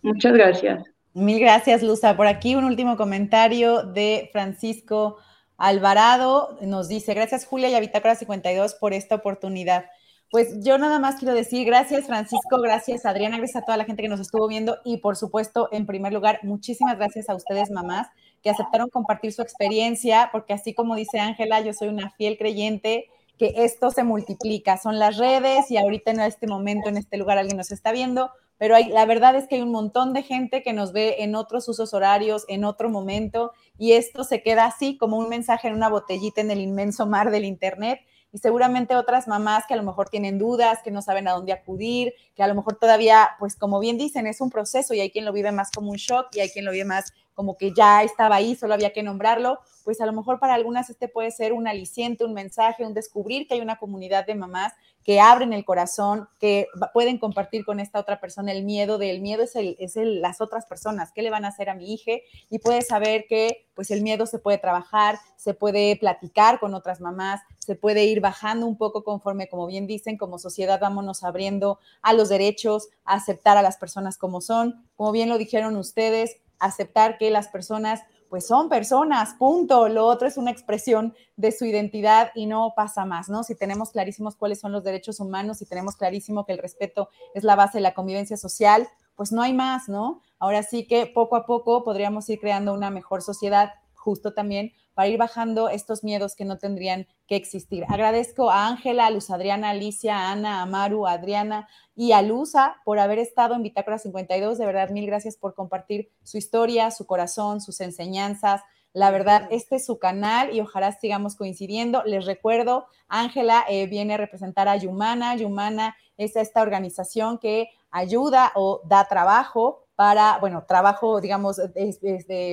Muchas gracias. Mil gracias, Luza. Por aquí un último comentario de Francisco Alvarado. Nos dice, gracias Julia y a Bitácora 52 por esta oportunidad. Pues yo nada más quiero decir gracias Francisco, gracias Adriana, gracias a toda la gente que nos estuvo viendo y por supuesto, en primer lugar, muchísimas gracias a ustedes mamás que aceptaron compartir su experiencia, porque así como dice Ángela, yo soy una fiel creyente que esto se multiplica. Son las redes y ahorita en este momento, en este lugar, alguien nos está viendo, pero la verdad es que hay un montón de gente que nos ve en otros usos horarios, en otro momento, y esto se queda así como un mensaje en una botellita en el inmenso mar del Internet. Y seguramente otras mamás que a lo mejor tienen dudas, que no saben a dónde acudir, que a lo mejor todavía, pues como bien dicen, es un proceso y hay quien lo vive más como un shock y hay quien lo vive más como que ya estaba ahí, solo había que nombrarlo, pues a lo mejor para algunas este puede ser un aliciente, un mensaje, un descubrir que hay una comunidad de mamás que abren el corazón, que pueden compartir con esta otra persona el miedo, del miedo es, el, es el, las otras personas, ¿qué le van a hacer a mi hija? Y puede saber que pues el miedo se puede trabajar, se puede platicar con otras mamás, se puede ir bajando un poco conforme, como bien dicen, como sociedad vámonos abriendo a los derechos, a aceptar a las personas como son, como bien lo dijeron ustedes, aceptar que las personas pues son personas, punto. Lo otro es una expresión de su identidad y no pasa más, ¿no? Si tenemos clarísimos cuáles son los derechos humanos, si tenemos clarísimo que el respeto es la base de la convivencia social, pues no hay más, ¿no? Ahora sí que poco a poco podríamos ir creando una mejor sociedad, justo también para ir bajando estos miedos que no tendrían que existir. Agradezco a Ángela, a Luz Adriana, Alicia, a Ana, a Maru, a Adriana y a Luza por haber estado en Bitácora 52. De verdad, mil gracias por compartir su historia, su corazón, sus enseñanzas. La verdad, este es su canal y ojalá sigamos coincidiendo. Les recuerdo, Ángela eh, viene a representar a Yumana. Yumana es esta organización que ayuda o da trabajo para, bueno, trabajo, digamos,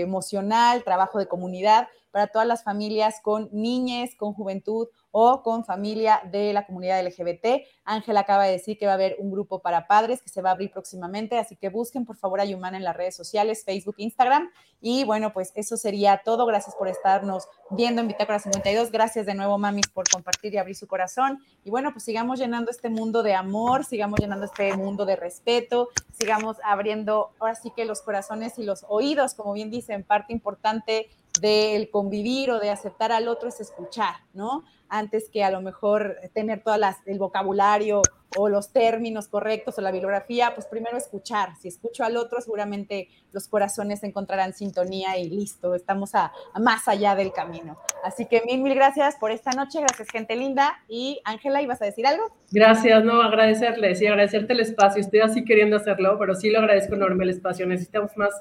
emocional, trabajo de comunidad para todas las familias con niñez, con juventud o con familia de la comunidad LGBT. Ángela acaba de decir que va a haber un grupo para padres que se va a abrir próximamente, así que busquen por favor a Yumana en las redes sociales, Facebook, Instagram. Y bueno, pues eso sería todo. Gracias por estarnos viendo en Bitácora 52. Gracias de nuevo, mamis, por compartir y abrir su corazón. Y bueno, pues sigamos llenando este mundo de amor, sigamos llenando este mundo de respeto, sigamos abriendo ahora sí que los corazones y los oídos, como bien dicen, parte importante del convivir o de aceptar al otro es escuchar, ¿no? Antes que a lo mejor tener todo el vocabulario o los términos correctos o la bibliografía, pues primero escuchar. Si escucho al otro, seguramente los corazones encontrarán sintonía y listo, estamos a, más allá del camino. Así que mil, mil gracias por esta noche, gracias gente linda. Y Ángela, ¿ibas a decir algo? Gracias, no, agradecerles y agradecerte el espacio. Estoy así queriendo hacerlo, pero sí lo agradezco enorme el espacio. Necesitamos más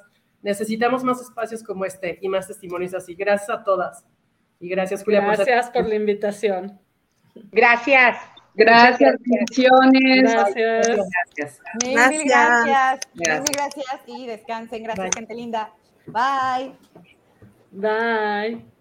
necesitamos más espacios como este y más testimonios así. Gracias a todas. Y gracias, Julia. Gracias por, la invitación. Gracias. Gracias, bendiciones. Gracias. Gracias. Mil, gracias. gracias. Mil, gracias y descansen. Gracias, gente linda. Bye. Bye.